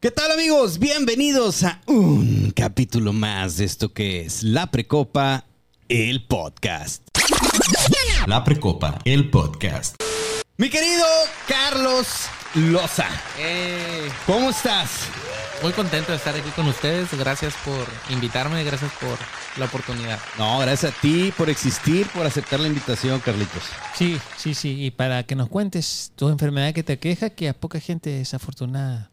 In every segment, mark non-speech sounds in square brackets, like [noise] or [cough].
¿Qué tal amigos? Bienvenidos a un capítulo más de esto que es La Precopa, el podcast. La Precopa, el podcast. Mi querido Carlos Loza, Eh, ¿cómo estás? muy contento de estar aquí con ustedes. Gracias por invitarme, gracias por la oportunidad. No, gracias a ti por existir, por aceptar la invitación, Carlitos. Sí, sí, sí. Y para que nos cuentes tu enfermedad que te aqueja, que a poca gente desafortunada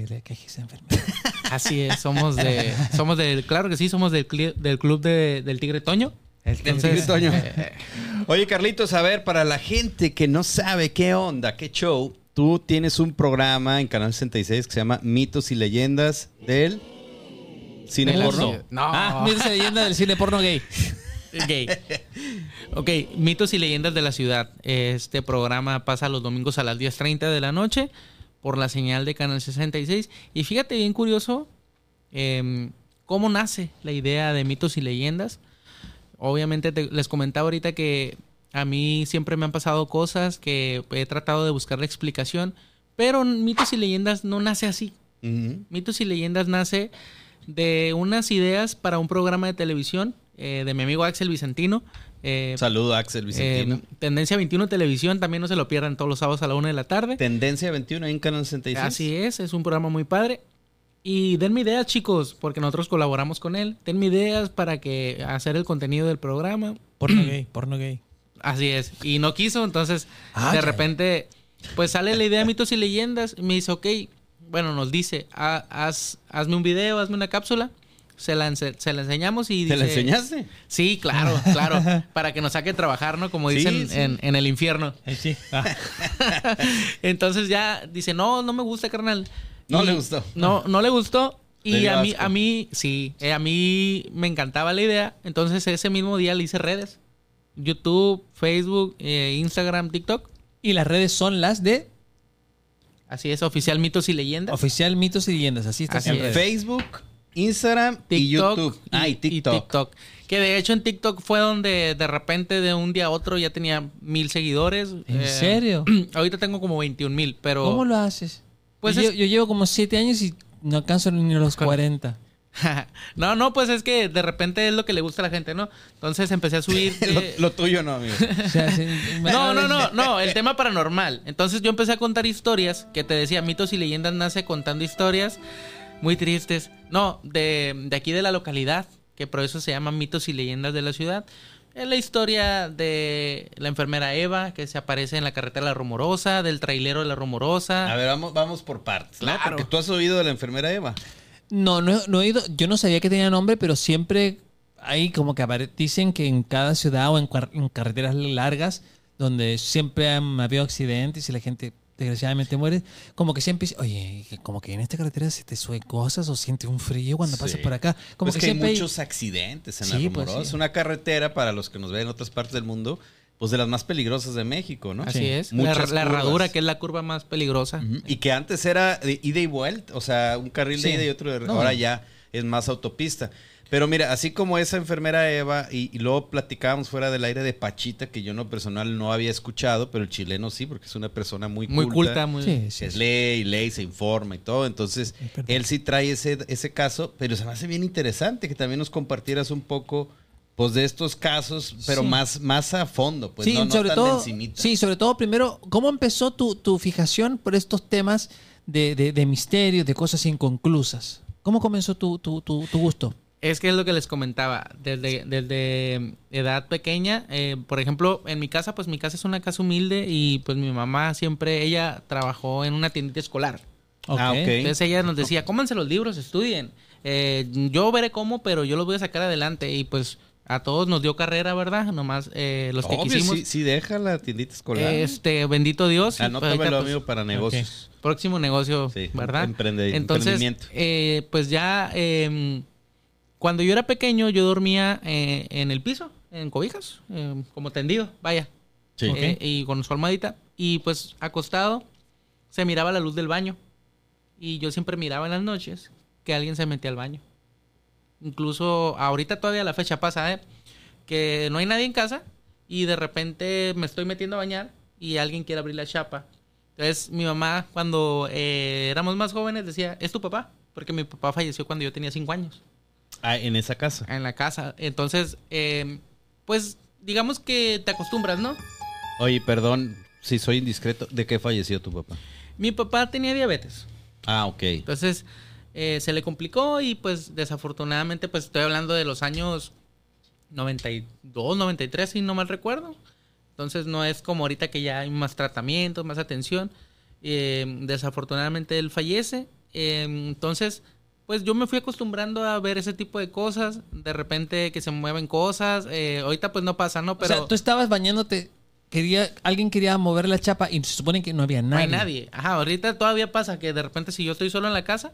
que le aqueje esa enfermedad. [laughs] Así es, somos de, somos del, claro que sí, somos del, cli- del club de- del Tigre Toño. Entonces, Tigre Toño. eh, Oye, Carlitos, a ver, para la gente que no sabe qué onda, qué show, tú tienes un programa en Canal 66 que se llama Mitos y Leyendas del cine de porno. No, Ah, mira esa leyenda del cine porno gay. [laughs] gay. Ok, mitos y leyendas de la ciudad. Este programa pasa los domingos a las 10.30 de la noche por la señal de Canal 66. Y fíjate bien curioso em, cómo nace la idea de mitos y leyendas. Obviamente te- les comentaba ahorita que a mí siempre me han pasado cosas que he tratado de buscar la explicación, pero mitos y leyendas no nace así. Mitos y leyendas nace de unas ideas para un programa de televisión eh, de mi amigo Axel Vicentino. Eh, Saludo, Axel Vicentino. eh, Tendencia 21 Televisión, también no se lo pierdan todos los sábados a la una de la tarde. Tendencia 21 en Canal 66. Así es, es un programa muy padre. Y denme ideas, chicos, porque nosotros colaboramos con él. Denme ideas para que hacer el contenido del programa. [clears throat] Porno gay, porno gay. Así es. Y no quiso, entonces Ah, de ya. repente, pues sale la idea de mitos y leyendas. Y me dice, ok, bueno, nos dice, "Ha- haz, hazme un video, hazme una cápsula. Se la, ense- se la enseñamos y ¿Te dice... la enseñaste? Sí, claro, [laughs] claro. para que nos saque a trabajar, ¿no? Como dicen sí. En, en el infierno. sí. Ah, [laughs] Entonces ya dice, no, no me gusta, carnal. No Y- le gustó. No, no le gustó. [laughs] Y a mí, asco. a mí, sí, eh, a mí me encantaba la idea. Entonces ese mismo día le hice redes. YouTube, Facebook, eh, Instagram, TikTok. Y las redes son las de Así es, oficial mitos y leyendas. Oficial Mitos y Leyendas. Así está Así en es. Facebook, Instagram y YouTube. ah, y TikTok. Que de hecho en TikTok fue donde de repente de un día a otro ya tenía mil seguidores. ¿En Eh, serio? [clears throat] Ahorita tengo como 21 mil, pero... ¿Cómo lo haces? Pues yo, es- yo llevo como siete años y no alcanzo ni los Con- 40. [laughs] no, no, pues es que de repente es lo que le gusta a la gente, ¿no? Entonces empecé a subir... [laughs] lo, lo tuyo no, amigo. [laughs] O sea, sí, No, no, no, no, el tema paranormal. Entonces yo empecé a contar historias, que te decía, mitos y leyendas nace contando historias muy tristes. No, de, de aquí de la localidad, que por eso se llama mitos y leyendas de la ciudad. Es la historia de la enfermera Eva, que se aparece en la carretera de la Rumorosa, del trailero de la Rumorosa. A ver, vamos, vamos por partes. ¿no? Claro. Porque tú has oído de la enfermera Eva. No, no, no he ido. Yo no sabía que tenía nombre, pero siempre hay como que apare- dicen que en cada ciudad o en, cuar- en carreteras largas, donde siempre han habido accidentes y la gente desgraciadamente muere, como que siempre dice, oye, como que en esta carretera se te suben cosas o siente un frío cuando Sí. pasas por acá. Como Pues que, que, hay siempre hay- muchos accidentes en Sí, la pues, sí. Una carretera, para los que nos ven en otras partes del mundo, pues de las más peligrosas de México, ¿no? Así Sí. es. La, Muchas la herradura, que es la curva más peligrosa. Y que antes era de ida y vuelta, o sea, un carril de ida y otro de No. ahora ya es más autopista. Pero mira, así como esa enfermera Eva, y, y luego platicábamos fuera del aire de Pachita, que yo en lo personal no había escuchado, pero el chileno sí, porque es una persona muy, Muy culta, muy... Sí, sí, es sí. ley y ley, se informa y todo. Entonces, él sí trae ese, ese caso, pero se me hace bien interesante que también nos compartieras un poco pues de estos casos, pero Sí. más, más a fondo, pues sí, no, no sobre tan todo, encimita. sí, sobre todo primero, ¿cómo empezó tu, tu fijación por estos temas de, de, de misterios, de cosas inconclusas? ¿Cómo comenzó tu, tu, tu, tu gusto? Es que es lo que les comentaba, desde, desde edad pequeña, eh, por ejemplo, en mi casa, pues mi casa es una casa humilde y pues mi mamá siempre, ella trabajó en una tiendita escolar. Ah, ok. Entonces ella nos decía, cómanse los libros, estudien. Eh, yo veré cómo, pero yo los voy a sacar adelante y pues a todos nos dio carrera, ¿verdad? Nomás eh, los que quisimos. sí, sí deja la tiendita escolar. Este, bendito Dios. y, pues, Anótamelo, ahorita, pues, amigo, para negocios. próximo negocio, Sí, ¿verdad? emprende- Entonces, emprendimiento. eh, pues ya eh, cuando yo era pequeño, yo dormía eh, en el piso, en cobijas, eh, como tendido, vaya, Sí. Eh, y con su almohadita. Y pues acostado, se miraba la luz del baño. Y yo siempre miraba en las noches que alguien se metía al baño. Incluso ahorita todavía la fecha pasa, ¿eh? Que no hay nadie en casa y de repente me estoy metiendo a bañar y alguien quiere abrir la chapa Entonces, mi mamá, cuando eh, éramos más jóvenes, decía, ¿es tu papá? Porque mi papá falleció cuando yo tenía cinco años. Ah, en esa casa. En la casa. Entonces, eh, pues, digamos que te acostumbras, ¿no? Oye, perdón si soy indiscreto. ¿De qué falleció tu papá? Mi papá tenía diabetes. Ah, ok. Entonces, eh, se le complicó y pues desafortunadamente, pues estoy hablando de los años 92, 93, si no mal recuerdo. Entonces no es como ahorita que ya hay más tratamiento, más atención. Eh, desafortunadamente él fallece. Eh, entonces, pues yo me fui acostumbrando a ver ese tipo de cosas. De repente que se mueven cosas. Eh, ahorita pues no pasa, ¿no? Pero o sea, tú estabas bañándote, quería, alguien quería mover la chapa y se supone que no había no nadie. hay nadie. Ajá, ahorita todavía pasa que de repente si yo estoy solo en la casa...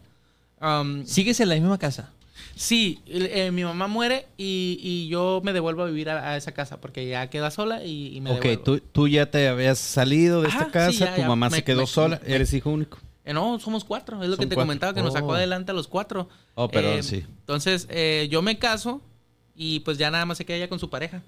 um, ¿Sigues en la misma casa? Sí, eh, mi mamá muere y, y yo me devuelvo a vivir a, a esa casa porque ya queda sola y, y me Ok, devuelvo. tú, tú ya te habías salido de Ajá, esta casa, sí, ya, tu ya. mamá Me- se quedó me- sola, me- eres hijo único. Eh, no, somos cuatro, es lo Son que te cuatro. comentaba, que nos sacó Oh. adelante a los cuatro. Oh, perdón, Eh, sí. Entonces, eh, yo me caso y pues ya nada más se queda ella con su pareja.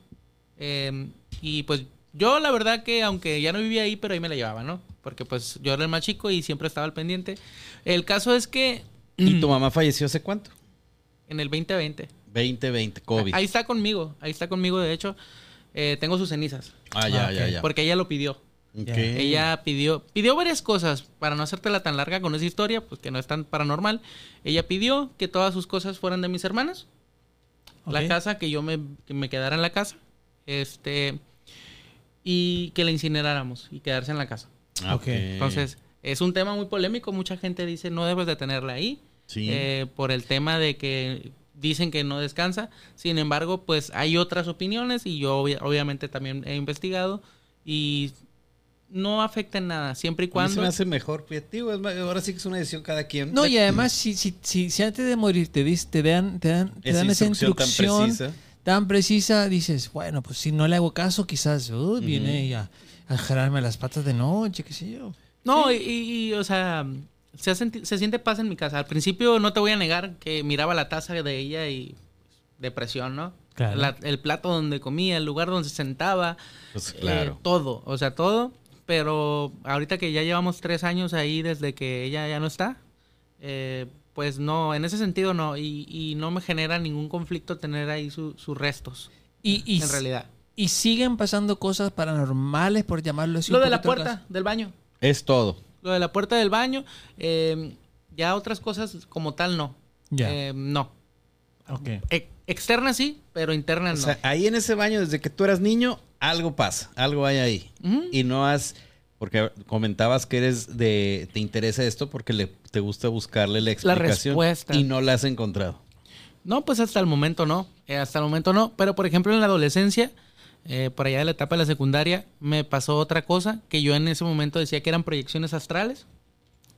Eh, y pues yo la verdad que aunque ya no vivía ahí, pero ahí me la llevaba, ¿no? Porque pues yo era el más chico y siempre estaba al pendiente. El caso es que ¿Y tu mamá falleció hace cuánto? en el 2020, 2020, COVID. ahí está conmigo, ahí está conmigo, de hecho, eh, tengo sus cenizas. ah, ya, Ah, ya, ok. ya. Porque ella lo pidió. Ella pidió, pidió varias cosas para no hacértela tan larga con esa historia, pues que no es tan paranormal. Ella pidió que todas sus cosas fueran de mis hermanas, la casa, que yo me, que me quedara en la casa, este, y que la incineráramos y quedarse en la casa. Ah. Entonces, es un tema muy polémico, mucha gente dice no debes de tenerla ahí, Sí. eh, por el tema de que dicen que no descansa. Sin embargo, pues hay otras opiniones y yo obvia- obviamente también he investigado y no afecta en nada, siempre y A mí se cuando... me hace mejor, fíjate, digo, es ma- ahora sí que es una decisión cada quien. No, y además, si, si, si, si antes de morir te, dis- te dan, te dan, te Esa dan esa instrucción tan precisa. tan precisa, dices, bueno, pues si no le hago caso, quizás uh, viene ella a jalarme las patas de noche, qué sé yo. No, y, y, o sea, se, ha senti- se siente paz en mi casa. Al principio no te voy a negar que miraba la taza de ella y depresión, ¿no? Claro. La- el plato donde comía, el lugar donde se sentaba, Pues eh, claro. todo, o sea, todo. Pero ahorita que ya llevamos tres años ahí desde que ella ya no está, eh, pues no, en ese sentido no. Y, y no me genera ningún conflicto tener ahí su- sus restos, Y, y, en realidad. y siguen pasando cosas paranormales, por llamarlo así. Lo de la puerta del baño. Es todo. Lo de la puerta del baño, eh, ya otras cosas como tal no. Ya. Eh, no. ok. E- externa sí, pero interna O no. sea, ahí en ese baño, desde que tú eras niño, algo pasa, algo hay ahí. Ujú. Y no has, porque comentabas que eres de, te interesa esto porque le, te gusta buscarle la explicación. respuesta. Y no la has encontrado. No, pues hasta el momento no. Eh, hasta el momento no. Pero por ejemplo en la adolescencia, eh, por allá de la etapa de la secundaria, me pasó otra cosa que yo en ese momento decía que eran proyecciones astrales.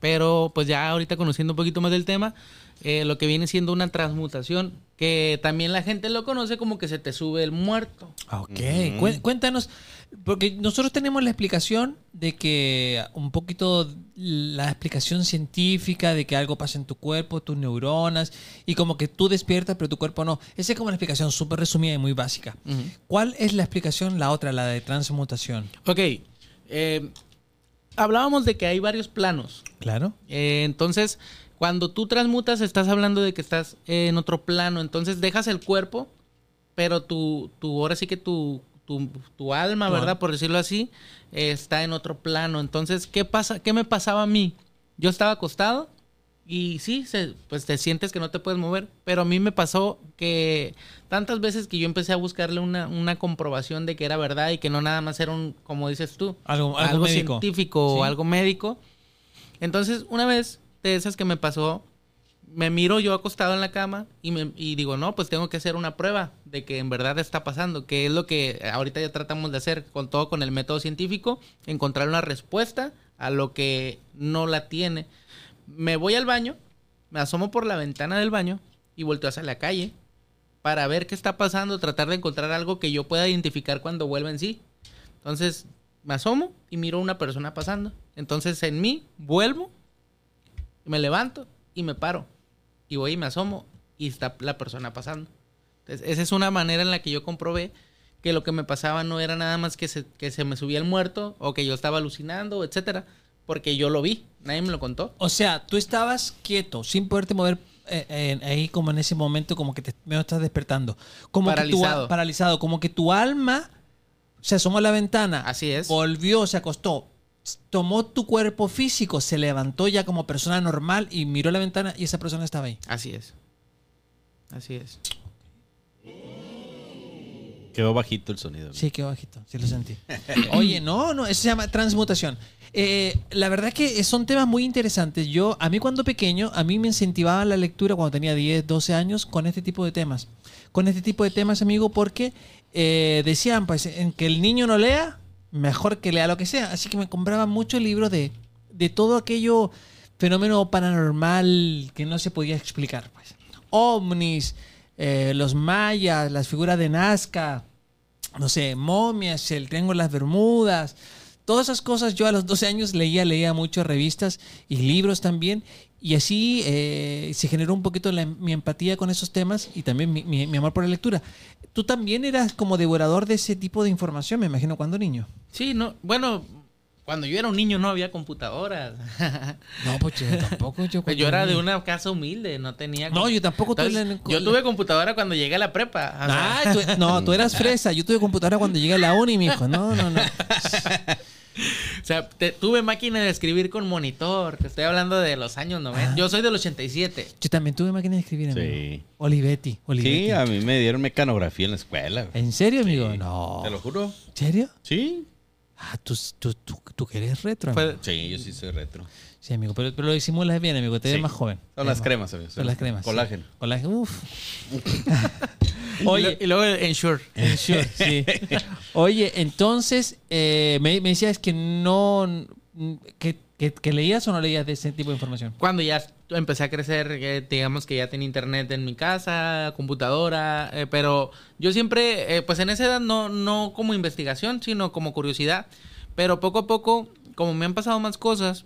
Pero pues ya ahorita conociendo un poquito más del tema, eh, lo que viene siendo una transmutación, que también la gente lo conoce como que se te sube el muerto. Ah, Ok, Cué- cuéntanos, porque nosotros tenemos la explicación de que un poquito la explicación científica de que algo pasa en tu cuerpo, tus neuronas, y como que tú despiertas pero tu cuerpo no. Esa es como una explicación súper resumida y muy básica. ¿Cuál es la explicación, la otra, la de transmutación? Ok, eh, hablábamos de que hay varios planos. Claro. Eh, entonces, cuando tú transmutas, estás hablando de que estás en otro plano. Entonces, dejas el cuerpo, pero tu, tu ahora sí que tu, tu, tu alma, ¿verdad? Por decirlo así, eh, está en otro plano. Entonces, ¿qué pasa? ¿Qué me pasaba a mí? Yo estaba acostado y sí, se- pues te sientes que no te puedes mover, pero a mí me pasó que tantas veces que yo empecé a buscarle una, una comprobación de que era verdad y que no nada más era un, como dices tú, Algo, algo, científico Sí. o algo médico. Entonces, una vez de esas que me pasó, me miro yo acostado en la cama y, me, y digo, no, pues tengo que hacer una prueba de que en verdad está pasando, que es lo que ahorita ya tratamos de hacer con todo con el método científico, encontrar una respuesta a lo que no la tiene. Me voy al baño, me asomo por la ventana del baño y volteo hacia la calle para ver qué está pasando, tratar de encontrar algo que yo pueda identificar cuando vuelva en sí. Entonces me asomo y miro a una persona pasando. Entonces en mí vuelvo, me levanto y me paro. Y voy y me asomo y está la persona pasando. Entonces, esa es una manera en la que yo comprobé que lo que me pasaba no era nada más que se, que se me subía el muerto o que yo estaba alucinando, etcétera. porque yo lo vi, nadie me lo contó. O sea, tú estabas quieto, sin poderte mover eh, eh, ahí como en ese momento, como que te me estás despertando. Como Que Paralizado. tu, paralizado. Como que tu alma se asomó a la ventana. Así es. Volvió, se acostó. Tomó tu cuerpo físico, se levantó ya como persona normal y miró la ventana y esa persona estaba ahí. Así es. Así es. Quedó bajito el sonido. Sí, qué bajito, sí lo sentí. [laughs] Oye, no, no, eso se llama transmutación. Eh, la verdad que son temas muy interesantes. Yo, a mí cuando pequeño, a mí me incentivaba la lectura cuando tenía 10, 12 años con este tipo de temas. Con este tipo de temas, amigo, porque eh, decían, pues, en que el niño no lea, mejor que lea lo que sea. Así que me compraba mucho libros de, de todo aquello fenómeno paranormal que no se podía explicar. Pues. Ovnis, eh, los mayas, las figuras de Nazca, no sé, momias, el triángulo de las Bermudas, todas esas cosas. Yo a los 12 años leía, leía muchas revistas y libros también. Y así eh, se generó un poquito la- mi empatía con esos temas y también mi, mi- mi amor por la lectura. Tú también eras como devorador de ese tipo de información, me imagino, cuando niño. Sí, no, bueno, cuando yo era un niño no había computadoras. [laughs] No, pues yo tampoco. Yo, Pues yo era de una casa humilde, no tenía. No, yo tampoco tuve la- Yo tuve computadora cuando llegué a la prepa. Ah, tú- no, tú eras fresa. Yo tuve computadora cuando llegué a la uni, mijo. No, no, no. [laughs] o sea, te- tuve máquina de escribir con monitor. Te estoy hablando de los años 90. Yo soy del 87. Yo también tuve máquina de escribir, amigo. Sí. Olivetti, Olivetti. Sí, a mí me dieron mecanografía en la escuela. ¿En serio, amigo? No. Te lo juro. ¿En serio? Sí. Ah, tú, tú, tú, tú que eres retro, amigo. Sí, yo sí soy retro. Sí, amigo, pero, pero lo disimulas bien, amigo. Te ves Sí. más joven. Son las ves más- cremas, ¿sabes? Son las cremas. sí. Colágeno. Colágeno, uf. Y [laughs] Oye, y luego Ensure. Sure, sí. Oye, entonces, eh, me, me decías que no... Que, que- que leías o no leías de ese tipo de información. Cuando ya empecé a crecer, eh, digamos que ya tenía internet en mi casa, computadora, eh, pero yo siempre, eh, pues en esa edad no, no como investigación, sino como curiosidad. Pero poco a poco, como me han pasado más cosas,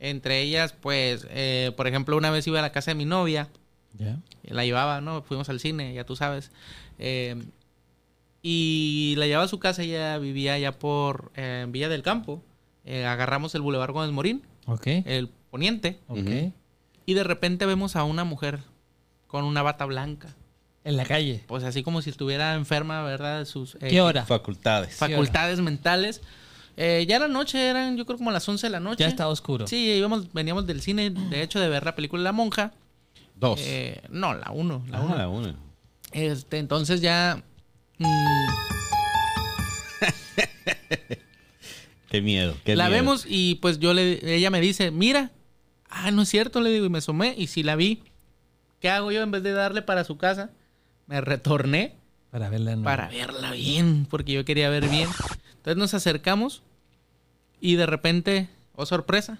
entre ellas, pues, eh, por ejemplo, una vez iba a la casa de mi novia, ¿Ya? la llevaba, ¿no? Fuimos al cine, ya tú sabes. eh, y la llevaba a su casa, ella vivía allá por eh, Villa del Campo. Eh, agarramos el Boulevard Gómez Morín, el poniente. Y de repente vemos a una mujer con una bata blanca. En la calle. Pues así como si estuviera enferma, ¿verdad? De sus eh, ¿Qué hora? Facultades. facultades mentales. Eh, ya la noche eran, yo creo, como las 11 de la noche. Ya estaba oscuro. Sí, íbamos, veníamos del cine, de hecho, de ver la película La Monja. Dos. Eh, no, la 1. La Ah, uno. la una. Este, entonces ya. mm, [laughs] Qué miedo. Qué la miedo. vemos y pues yo le. Ella me dice, mira. Ah, no es cierto, le digo, y me asomé. Y si la vi, ¿qué hago yo en vez de darle para su casa? Me retorné Para verla. no. para verla bien, porque yo quería ver bien. Entonces nos acercamos y de repente, oh sorpresa,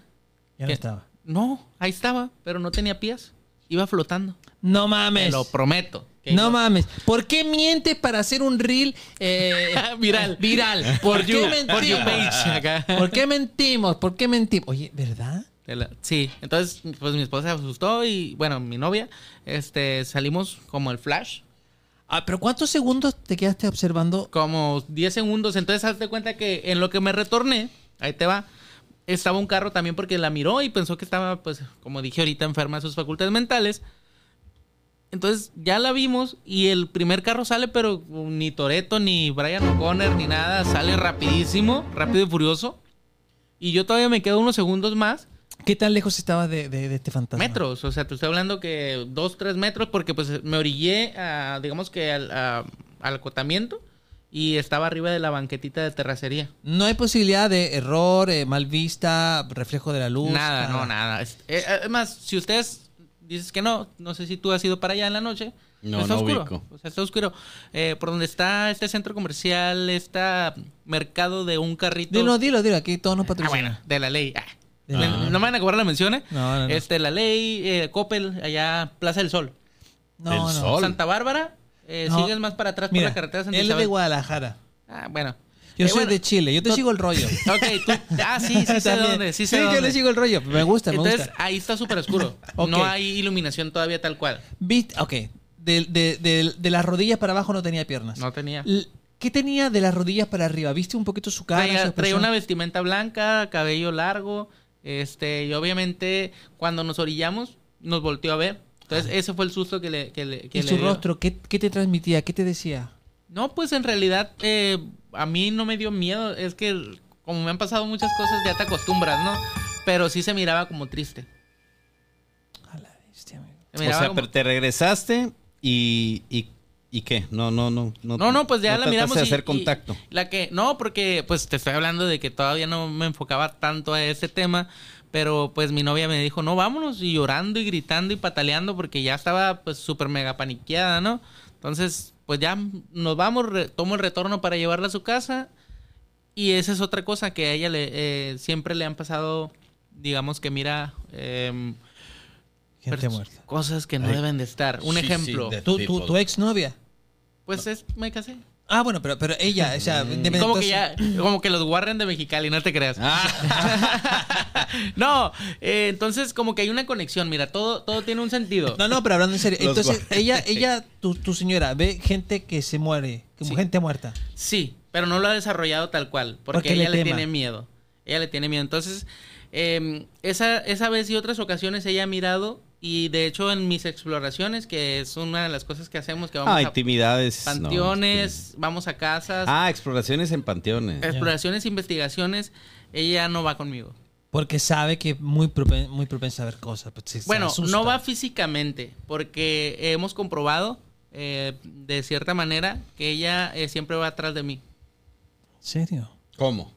Ya no estaba. no, ahí estaba, pero no tenía pies, iba flotando. No Te mames. lo prometo. No mames. ¿Por qué mientes para hacer un reel eh, [laughs] Viral. Viral. [laughs] ¿Por qué mentimos? [laughs] ¿Por qué mentimos? ¿Por qué mentimos? Oye, ¿verdad? Te Sí, entonces pues mi esposa se asustó y bueno, mi novia, este, salimos como el flash, Ah, pero ¿cuántos segundos te quedaste observando? como 10 segundos, entonces hazte cuenta que en lo que me retorné, ahí te va, estaba un carro también porque la miró y pensó que estaba, pues, como dije ahorita, enferma de sus facultades mentales. Entonces ya la vimos y el primer carro sale, pero ni Toreto, ni Brian O'Connor, ni nada, sale rapidísimo, rápido y furioso. Y yo todavía me quedo unos segundos más ¿Qué tan lejos estabas de, de- de este fantasma? metros. O sea, te estoy hablando que dos, tres metros, porque pues me orillé, a, digamos que al, a- al acotamiento y estaba arriba de la banquetita de terracería. No hay posibilidad de error, eh, mal vista, reflejo de la luz. nada, no, nada. Es- eh, Además, si ustedes dices que no, no sé si tú has ido para allá en la noche. No, está no oscuro. ubico. O sea, está oscuro. Eh, por donde está este centro comercial, está mercado de un carrito. Dilo, dilo, dilo. Aquí todos nos Ah, patrocinan. bueno, de la ley. Ah. De Le- la- No me van a cobrar la mención, ¿eh? No, no, no. Este, la ley, eh, Coppel, allá, Plaza del Sol. No, El no. sol. Santa Bárbara, eh, No. sigues más para atrás Mira, por la carretera Santa él es de. Guadalajara. Ah, bueno. Yo Eh, soy bueno, de Chile. Yo te no- sigo el rollo. [laughs] Ok, tú. Ah, sí, sí [laughs] sé dónde. Sí, sé yo dónde. le sigo el rollo. Me gusta, me Entonces, gusta. ahí está súper oscuro. [laughs] Ok. No hay iluminación todavía tal cual. Viste, ok. De, de- de- de las rodillas para abajo no tenía piernas. No tenía. L- ¿Qué tenía de las rodillas para arriba? ¿Viste un poquito su cara? Traía, traía una vestimenta blanca, cabello largo, Este, y obviamente cuando nos orillamos, nos volteó a ver. Entonces, ese fue el susto que le, que le que ¿Y le su dio. rostro? ¿qué, qué te transmitía? ¿Qué te decía? No, pues en realidad eh, a mí no me dio miedo. Es que como me han pasado muchas cosas, ya te acostumbras, ¿no? Pero sí se miraba como triste. A la bestia, amigo. Se O sea, como- pero te regresaste y, y, ¿y qué? No, no, no. No, no, pues ya no la miramos. de y- hacer y contacto. la que, no, porque pues te estoy hablando de que todavía no me enfocaba tanto a este tema. Pero pues mi novia me dijo, no, vámonos. Y llorando y gritando y pataleando porque ya estaba pues súper mega paniqueada, ¿no? Entonces, pues ya nos vamos, re- tomo el retorno para llevarla a su casa. Y esa es otra cosa que a ella le, eh, siempre le han pasado, digamos que mira... Gente muerta. Cosas que no Ay. deben de estar. Un Sí, ejemplo. de- ¿Tu, tu, tu exnovia? Pues es, me casé. Ah, bueno, pero, pero ella, o sea, independientemente- Como que ya, como que los Warren de Mexicali, no te creas. Ah, [laughs] no, eh, entonces como que hay una conexión, mira, todo, todo tiene un sentido. No, no, pero hablando en serio. Los Entonces, guardias. ella, ella, tu, tu señora, ve gente que se muere, como Sí. gente muerta. Sí, pero no lo ha desarrollado tal cual, porque Porque le ella le, tema. tiene miedo. Ella le tiene miedo. Entonces, eh, esa, esa vez y otras ocasiones ella ha mirado y de hecho en mis exploraciones, que es una de las cosas que hacemos, que vamos ah, a intimidades. no, panteones, es vamos a casas, Ah, exploraciones en panteones. exploraciones, investigaciones, ella no va conmigo. Porque sabe que es muy, propen- muy propensa a ver cosas. pues, se- Bueno, no va físicamente, porque hemos comprobado eh, de cierta manera que ella eh, siempre va atrás de mí. ¿En serio? ¿Cómo?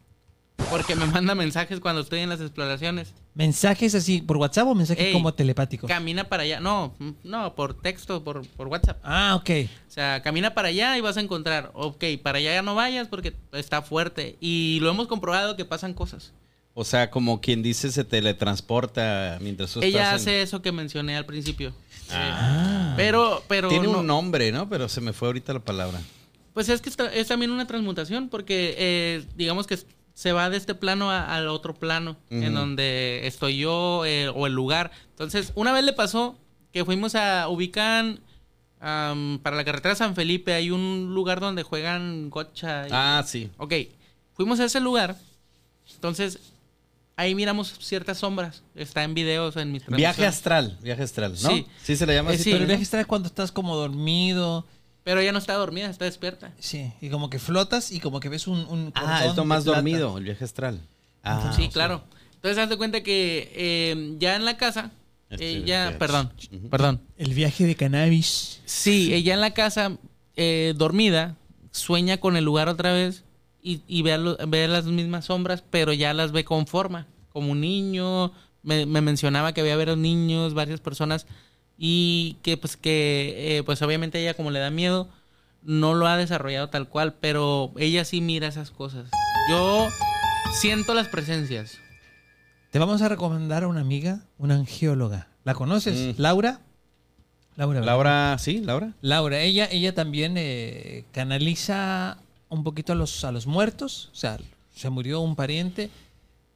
Porque me manda mensajes cuando estoy en las exploraciones. ¿Mensajes así por WhatsApp o mensajes Ey, como telepáticos? Camina para allá. No, no, por texto, por, por WhatsApp. Ah, ok. O sea, camina para allá y vas a encontrar. Ok, para allá ya no vayas porque está fuerte. Y lo hemos comprobado que pasan cosas. O sea, como quien dice se teletransporta mientras tú Ella estás en- hace eso que mencioné al principio. Ah. Pero, pero. Tiene no- un nombre, ¿no? Pero se me fue ahorita la palabra. Pues es que está- es también una transmutación, porque eh, digamos que se va de este plano a- al otro plano, en donde estoy yo eh, o el lugar. Entonces, una vez le pasó que fuimos a ubicar para la carretera San Felipe, hay un lugar donde juegan gocha. y- Ah, sí. Ok, fuimos a ese lugar, entonces ahí miramos ciertas sombras. Está en videos, en mis Viaje astral, viaje astral, ¿no? Sí. Sí, se le llama Eh, así. sí. Pero el viaje astral es cuando estás como dormido. Pero ella no está dormida, está despierta. Sí, y como que flotas y como que ves un, un Ah, cordón es lo de más dormido, el viaje astral. Ah, sí, sea, claro. Entonces, haz de cuenta que eh, ya en la casa, Este, ella, perdón, perdón. El viaje de cannabis. Sí, ella en la casa, eh, dormida, sueña con el lugar otra vez y, y ve, a lo- ve las mismas sombras, pero ya las ve con forma, como un niño. Me, me mencionaba que había varios niños, varias personas y que pues que eh, pues obviamente ella como le da miedo no lo ha desarrollado tal cual, pero ella sí mira esas cosas. Yo siento las presencias. Te vamos a recomendar a una amiga, una angióloga. ¿La conoces? Mm. Laura. Laura. ¿verdad? Laura, ¿sí? Laura. Laura, ella, ella también eh, canaliza un poquito a los, a los muertos. O sea, se murió un pariente.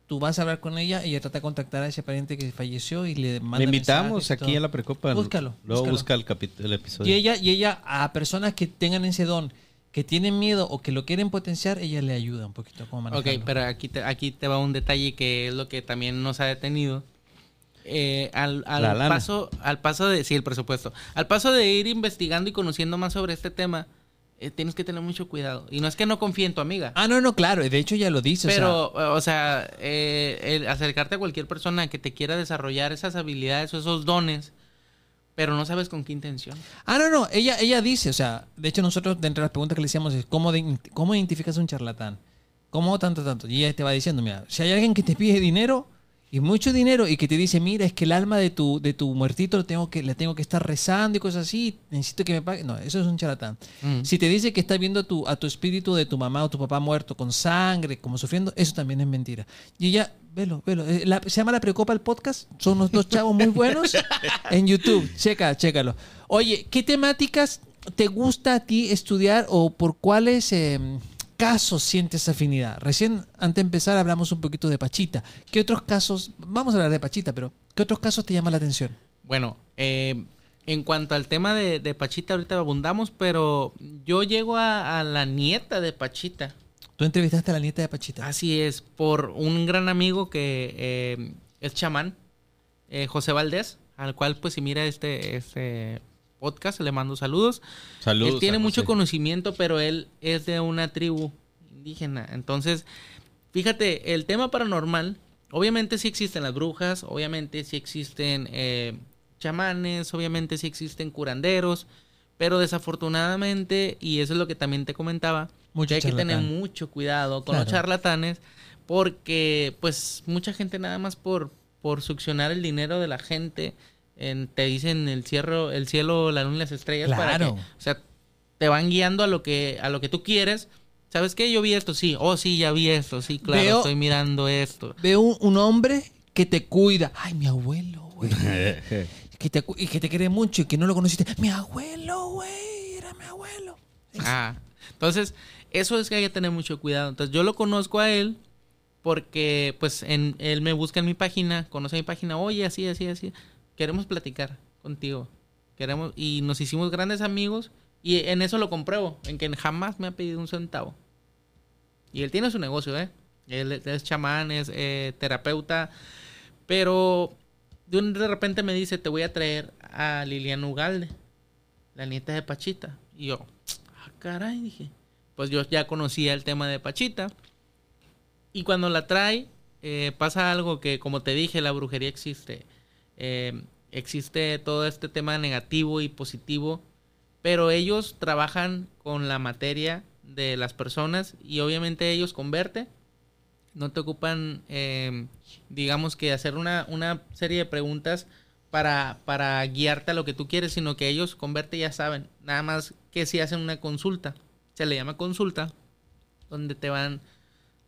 Tú vas a hablar con ella, ella trata de contactar a ese pariente que falleció y le manda Le invitamos mensajes aquí todo. a la Precopa. Búscalo, Luego búscalo. busca el, el episodio. Y ella, y ella a personas que tengan ese don, que tienen miedo o que lo quieren potenciar, ella le ayuda un poquito a cómo Ok, manejarlo. pero aquí te, aquí te va un detalle que es lo que también nos ha detenido. Eh, al, al paso, al paso de, sí, el presupuesto. Al paso de ir investigando y conociendo más sobre este tema, eh, tienes que tener mucho cuidado. Y no es que no confíe en tu amiga. Ah, no, no, claro, de hecho ya lo dice. o sea, pero, o sea, eh, el acercarte a cualquier persona que te quiera desarrollar esas habilidades o esos dones, pero no sabes con qué intención. Ah, no, no, ella, ella dice, o sea, de hecho nosotros, de entre las preguntas que le hacíamos es, ¿cómo, de- cómo identificas un charlatán? ¿Cómo tanto, tanto? Y ella te va diciendo, mira, si hay alguien que te pide dinero, y mucho dinero, y que te dice, mira, es que el alma de tu, de tu muertito lo tengo que, le tengo que estar rezando y cosas así, necesito que me pague. No, eso es un charlatán. Mm. Si te dice que está viendo a tu, a tu espíritu de tu mamá o tu papá muerto con sangre, como sufriendo, eso también es mentira. Y ella, velo, velo. eh, la- se llama La Precopa el podcast. Son unos dos chavos muy buenos en YouTube. Checa, chécalo. Oye, ¿qué temáticas te gusta a ti estudiar o por cuáles eh, casos sientes afinidad? Recién, antes de empezar, hablamos un poquito de Pachita. ¿Qué otros casos, vamos a hablar de Pachita, pero ¿qué otros casos te llaman la atención? Bueno, eh, en cuanto al tema de, de Pachita, ahorita abundamos, pero yo llego a, a la nieta de Pachita. Tú entrevistaste a la nieta de Pachita. Así es, por un gran amigo que eh, es chamán, eh, José Valdés, al cual pues si mira este, este podcast, le mando saludos. Saludos. él tiene mucho conocimiento, pero él es de una tribu indígena. Entonces, fíjate, el tema paranormal, obviamente sí existen las brujas, obviamente sí existen eh, chamanes, obviamente sí existen curanderos, pero desafortunadamente, y eso es lo que también te comentaba, Mucho que hay que tener mucho cuidado con los charlatanes, porque pues mucha gente nada más por, por succionar el dinero de la gente, en- te dicen el cielo, el cielo, la luna y las estrellas para que, Claro. o sea, te van guiando a lo que a lo que tú quieres. ¿Sabes qué? Yo vi esto, sí. Oh, sí, ya vi esto, sí, claro, Veo- estoy mirando esto. Veo un, un hombre que te cuida. Ay, mi abuelo, güey. [laughs] que te, y que te quiere mucho y que no lo conociste. Mi abuelo, güey. Era mi abuelo. Ah, entonces, eso es que hay que tener mucho cuidado. Entonces, yo lo conozco a él porque, pues, en, él me busca en mi página, conoce mi página, oye, así, así, así. Queremos platicar contigo. Queremos, y nos hicimos grandes amigos. Y en eso lo compruebo, en que jamás me ha pedido un centavo. Y él tiene su negocio, ¿eh? Él es- chamán, es eh, terapeuta. Pero de, un- de repente me dice, te voy a traer a Liliana Ugalde, la nieta de Pachita. Y yo, ah, caray, dije. Pues yo ya conocía el tema de Pachita. Y cuando la trae, eh, pasa algo que, como te dije, la brujería existe. Eh, existe todo este tema negativo y positivo. Pero ellos trabajan con la materia de las personas y obviamente ellos converte. No te ocupan, eh, digamos que hacer una, una serie de preguntas para, para guiarte a lo que tú quieres, sino que ellos converte ya saben. Nada más que si hacen una consulta, se le llama consulta, donde te van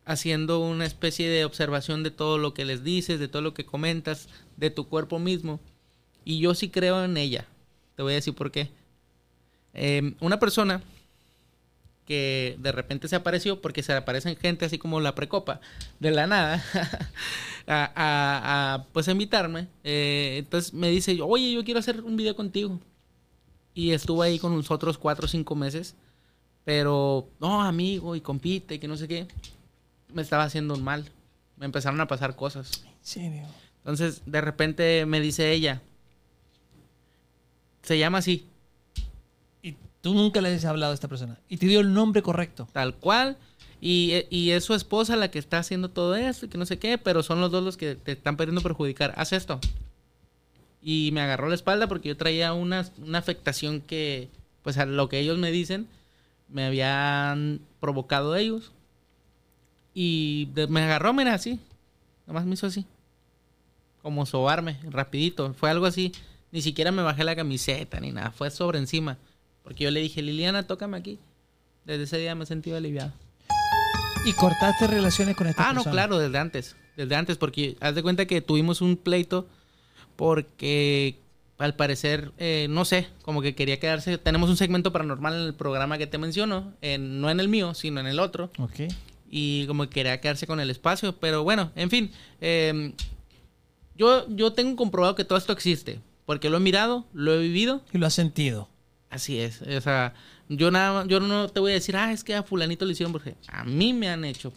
haciendo una especie de observación de todo lo que les dices, de todo lo que comentas, de tu cuerpo mismo. Y yo sí creo en ella. Te voy a decir por qué. Eh, una persona que de repente se apareció porque se aparecen gente así como la precopa de la nada [laughs] a, a- a, pues invitarme Eh, entonces me dice oye yo quiero hacer un video contigo y estuvo ahí con nosotros cuatro o cinco meses pero no amigo y compite que no sé qué me estaba haciendo un mal me empezaron a pasar cosas En serio. entonces de repente me dice ella se llama así Y tú nunca le has hablado a esta persona. Y te dio el nombre correcto. tal cual. Y, y es su esposa la que está haciendo todo esto y que no sé qué, pero son los dos los que te están queriendo perjudicar. Haz esto. Y me agarró la espalda porque yo traía una, una afectación que, pues a lo que ellos me dicen, me habían provocado ellos. Y me agarró, mira, así. Nomás me hizo así. Como sobarme, rapidito. Fue algo así. Ni siquiera me bajé la camiseta ni nada. Fue sobre encima. Porque yo le dije, Liliana, tócame aquí. Desde ese día me he sentido aliviado. Y cortaste relaciones con esta Ah, no, persona. claro, desde antes. Desde antes, porque haz de cuenta que tuvimos un pleito porque al parecer, eh, no sé, como que quería quedarse. Tenemos un segmento paranormal en el programa que te menciono, en- no en el mío, sino en el otro. Ok. Y como que quería quedarse con el espacio, pero bueno, en fin. eh, yo, yo tengo comprobado que todo esto existe, porque lo he mirado, lo he vivido Y lo has sentido. Así es, o sea, yo nada, yo no te voy a decir, ah, es que a fulanito le hicieron porque a mí me han hecho,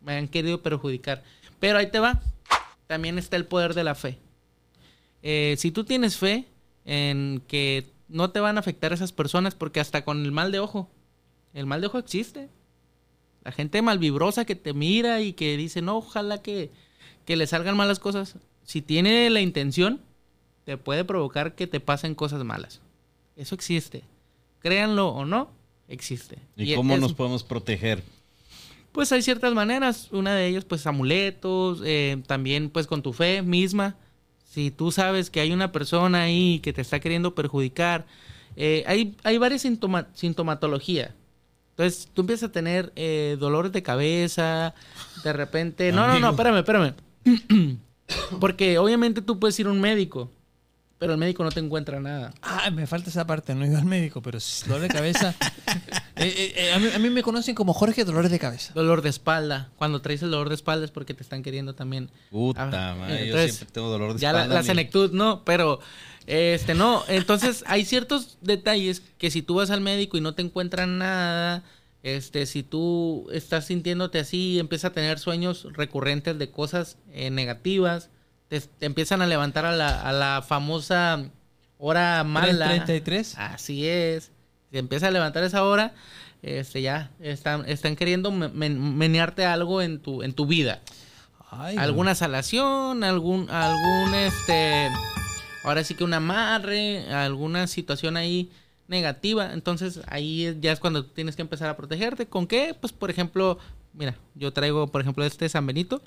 me han querido perjudicar. Pero ahí te va, también está el poder de la fe. Eh, si tú tienes fe en que no te van a afectar esas personas, porque hasta con el mal de ojo, el mal de ojo existe. La gente malvibrosa que te mira y que dice, no, ojalá que, que le salgan malas cosas. Si tiene la intención, te puede provocar que te pasen cosas malas. Eso existe. Créanlo o no, existe. ¿Y cómo es- nos podemos proteger? Pues hay ciertas maneras. Una de ellas, pues amuletos. eh, también, pues con tu fe misma. Si tú sabes que hay una persona ahí que te está queriendo perjudicar. eh, hay, hay varias sintoma- sintomatología. Entonces, tú empiezas a tener eh, dolores de cabeza. De repente. No, no, no, espérame, espérame. [clears throat] Porque obviamente tú puedes ir a un médico. Pero el médico no te encuentra nada. Ah, me falta esa parte. No he ido al médico, pero si dolor de cabeza. [laughs] Eh, eh, eh, a, mí, a mí me conocen como Jorge Dolores de Cabeza. Dolor de espalda. Cuando traes el dolor de espalda es porque te están queriendo también. Puta Ah, madre, yo siempre tengo dolor de ya la, espalda. la ni- senectud no, pero este no. Entonces [laughs] hay ciertos detalles que si tú vas al médico y no te encuentran nada, Este, si tú estás sintiéndote así, empiezas a tener sueños recurrentes de cosas eh, negativas, te, te empiezan a levantar a la, a la famosa hora mala. 33. Así es. Se empieza a levantar esa hora, este, ya están, están queriendo me- men- menearte algo en tu, en tu vida. Ay, alguna salación, algún, algún, este, ahora sí que un amarre, alguna situación ahí negativa. Entonces ahí ya es cuando tienes que empezar a protegerte. ¿Con qué? Pues por ejemplo, mira, yo traigo por ejemplo este San Benito.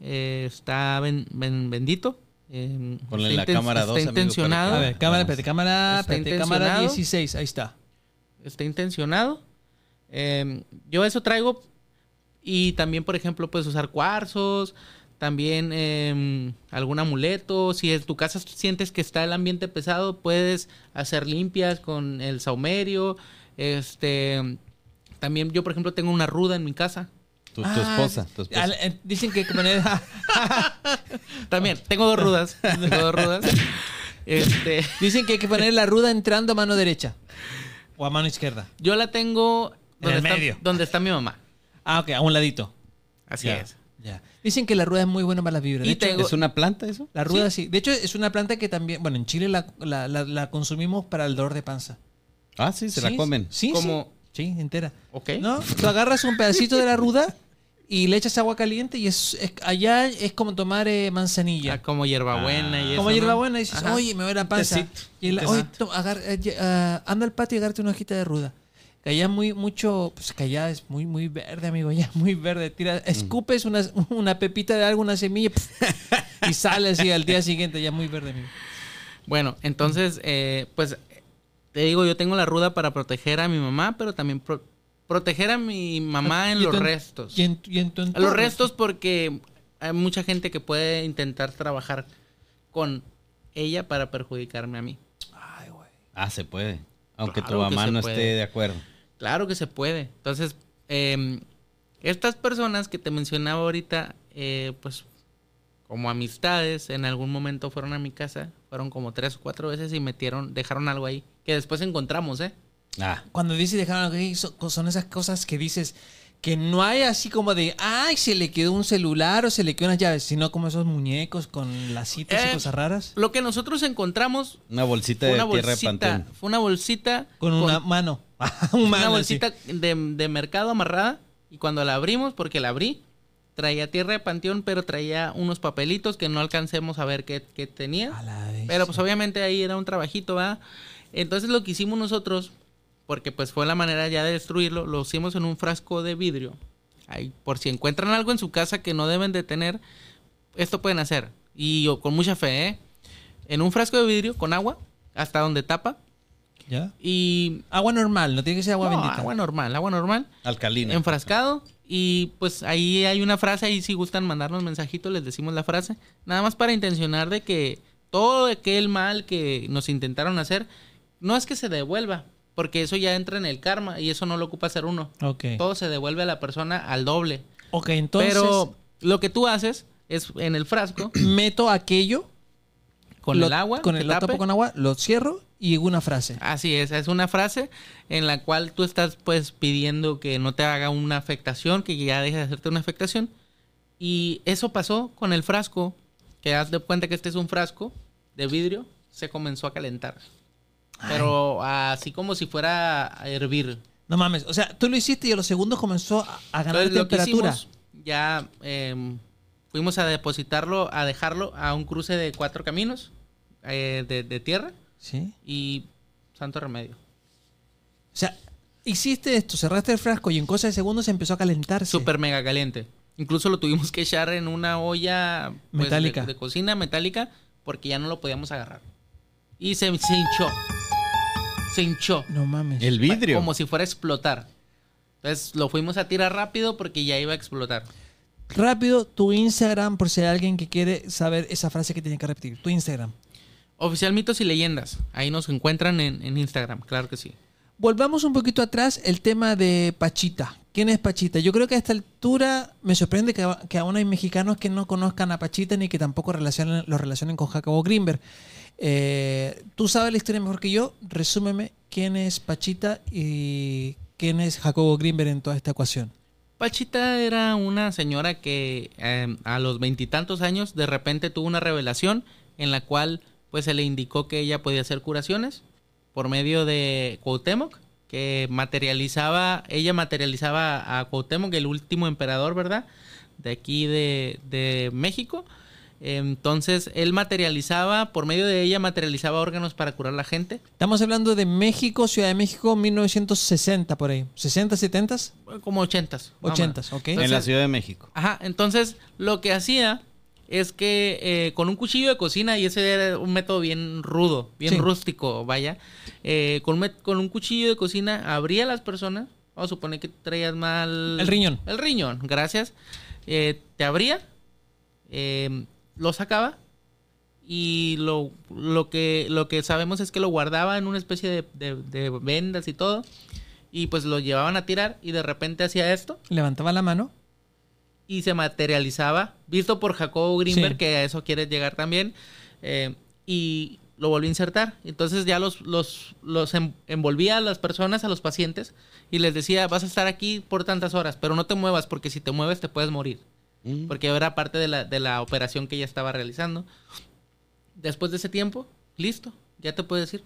Eh, está ben- ben- bendito. eh, Ponle está la cámara dos, Está amigo, intencionado. A ver, cámara, espérate, cámara, espérate, cámara intencionado. 16, ahí está. está intencionado. Eh, yo eso traigo. Y también, por ejemplo, puedes usar cuarzos. También eh, algún amuleto. Si en tu casa sientes que está el ambiente pesado, puedes hacer limpias con el saumerio. Este. También yo, por ejemplo, tengo una ruda en mi casa. Tu, tu Ah, esposa, tu esposa. al- eh, dicen que hay que poner... También, tengo dos rudas. [laughs] tengo dos rudas. Este. dicen que hay que poner la ruda entrando a mano derecha. O a mano izquierda. Yo la tengo En el donde, está, medio. donde está mi mamá. Ah, ok, a un ladito. Así Ya, es. Ya. Dicen que la ruda es muy buena para las vibras. De Y hecho, tengo- ¿Es una planta eso? La ruda sí. De hecho, es una planta que también, bueno, en Chile la, la- la- la consumimos para el dolor de panza. Ah, sí, se Sí, la comen. Sí, Como- sí. Sí, entera. Ok. ¿No? Tú agarras un pedacito de la ruda y le echas agua caliente y es, es- allá es como tomar eh, manzanilla. Ah, como hierbabuena y eso. como hierbabuena y dices, Ajá. oye, me duele la panza. Y oye, agar- eh, ah, anda al patio y agárrate una hojita de ruda. Que allá muy, mucho, pues que allá es muy, muy verde, amigo, es muy verde. Tira, escupes una, una pepita de algo, una semilla y sale así al día siguiente, ya muy verde, amigo. Bueno, entonces, eh, pues te digo, yo tengo la ruda para proteger a mi mamá, pero también pro- proteger a mi mamá en Y los tu en- restos. Y en, y en tu En entorno. los restos porque hay mucha gente que puede intentar trabajar con ella para perjudicarme a mí. Ay, güey. Ah, se puede. Aunque tu Claro que mamá se no puede. esté de acuerdo. Claro que se puede. Entonces, eh, estas personas que te mencionaba ahorita, eh, pues como amistades, en algún momento fueron a mi casa, fueron como tres o cuatro veces y metieron, dejaron algo ahí, que después encontramos, ¿eh? Ah, Cuando dices dejaron son, esas cosas que dices que no hay así como de, ay, se le quedó un celular o se le quedó unas llaves, sino como esos muñecos con lacitas y Eh, cosas raras. Lo que nosotros encontramos una bolsita de una tierra de panteón. fue una bolsita Con una mano. un [laughs] una bolsita de, de mercado amarrada y cuando la abrimos, porque la abrí, traía tierra de panteón, pero traía unos papelitos que no alcancemos a ver qué, qué tenía. A la vez. Pero pues obviamente ahí era un trabajito, ¿verdad? Entonces lo que hicimos nosotros, porque pues fue la manera ya de destruirlo, lo hicimos en un frasco de vidrio. Ahí, por si encuentran algo en su casa que no deben de tener, esto pueden hacer. Y yo, con mucha fe, ¿eh? En un frasco de vidrio con agua, hasta donde tapa. ¿Ya? Y... Agua normal, no tiene que ser agua No, bendita. agua normal, agua normal. Alcalina. Enfrascado. Y pues ahí hay una frase, ahí si gustan mandarnos mensajitos, les decimos la frase. Nada más para intencionar de que todo aquel mal que nos intentaron hacer, no es que se devuelva, porque eso ya entra en el karma y eso no lo ocupa hacer uno. Ok. Todo se devuelve a la persona al doble. Ok, entonces Pero lo que tú haces es en el frasco, [clears throat] meto aquello con lo- el agua, con el, tapo con agua, lo cierro y una frase. Así es, es una frase en la cual tú estás pues pidiendo que no te haga una afectación, que ya deje de hacerte una afectación. Y eso pasó con el frasco, que haz de cuenta que este es un frasco de vidrio, se comenzó a calentar. Pero así como si fuera a hervir. No mames, o sea, tú lo hiciste y a los segundos comenzó a, a ganar Entonces lo que temperatura. hicimos, ya em, fuimos a depositarlo, a dejarlo a un cruce de cuatro caminos eh, de, de tierra Sí. y santo remedio. O sea, hiciste esto, cerraste el frasco y en cosa de segundos empezó a calentarse. Súper mega caliente. Incluso lo tuvimos que echar en una olla pues, Metálica. De, de cocina metálica porque ya no lo podíamos agarrar. Y se, se hinchó. Se hinchó. No mames. El vidrio. Como si fuera a explotar. Entonces lo fuimos a tirar rápido porque ya iba a explotar. Rápido, tu Instagram, por si hay alguien que quiere saber esa frase que tiene que repetir. Tu Instagram. Oficial Mitos y Leyendas. Ahí nos encuentran en, en Instagram, claro que sí. Volvamos un poquito atrás, el tema de Pachita. ¿Quién es Pachita? Yo creo que a esta altura me sorprende que, aún hay mexicanos que no conozcan a Pachita ni que tampoco relacionen, lo relacionen con Jacobo Greenberg. Eh, Tú sabes la historia mejor que yo. Resúmeme quién es Pachita y quién es Jacobo Greenberg en toda esta ecuación. Pachita era una señora que eh, a los veintitantos años de repente tuvo una revelación en la cual pues se le indicó que ella podía hacer curaciones por medio de Cuauhtémoc, que materializaba, ella materializaba a Cuauhtémoc, el último emperador, ¿verdad? De aquí de, de México. Entonces, él materializaba, por medio de ella, materializaba órganos para curar a la gente. Estamos hablando de México, Ciudad de México, 1960 por ahí. ¿60, 70? Como 80. 80, ok. en la Ciudad de México. Ajá, entonces lo que hacía es que eh, con un cuchillo de cocina, y ese era un método bien rudo, bien Sí. rústico, vaya, eh, con, con un cuchillo de cocina abría a las personas, vamos a suponer que traías mal... El riñón. El riñón, gracias. Eh, te abría, eh, lo sacaba y lo, lo, que, lo que sabemos es que lo guardaba en una especie de, de- de vendas y todo. Y pues lo llevaban a tirar y de repente hacía esto Levantaba la mano. Y se materializaba, visto por Jacobo Greenberg, Sí. que a eso quiere llegar también, eh, y lo volvió a insertar. Entonces ya los, los, los envolvía a las personas, a los pacientes, y les decía, vas a estar aquí por tantas horas, pero no te muevas, porque si te mueves te puedes morir. Mm. Porque era parte de la, de la operación que ella estaba realizando. Después de ese tiempo, listo, ya te puedes ir.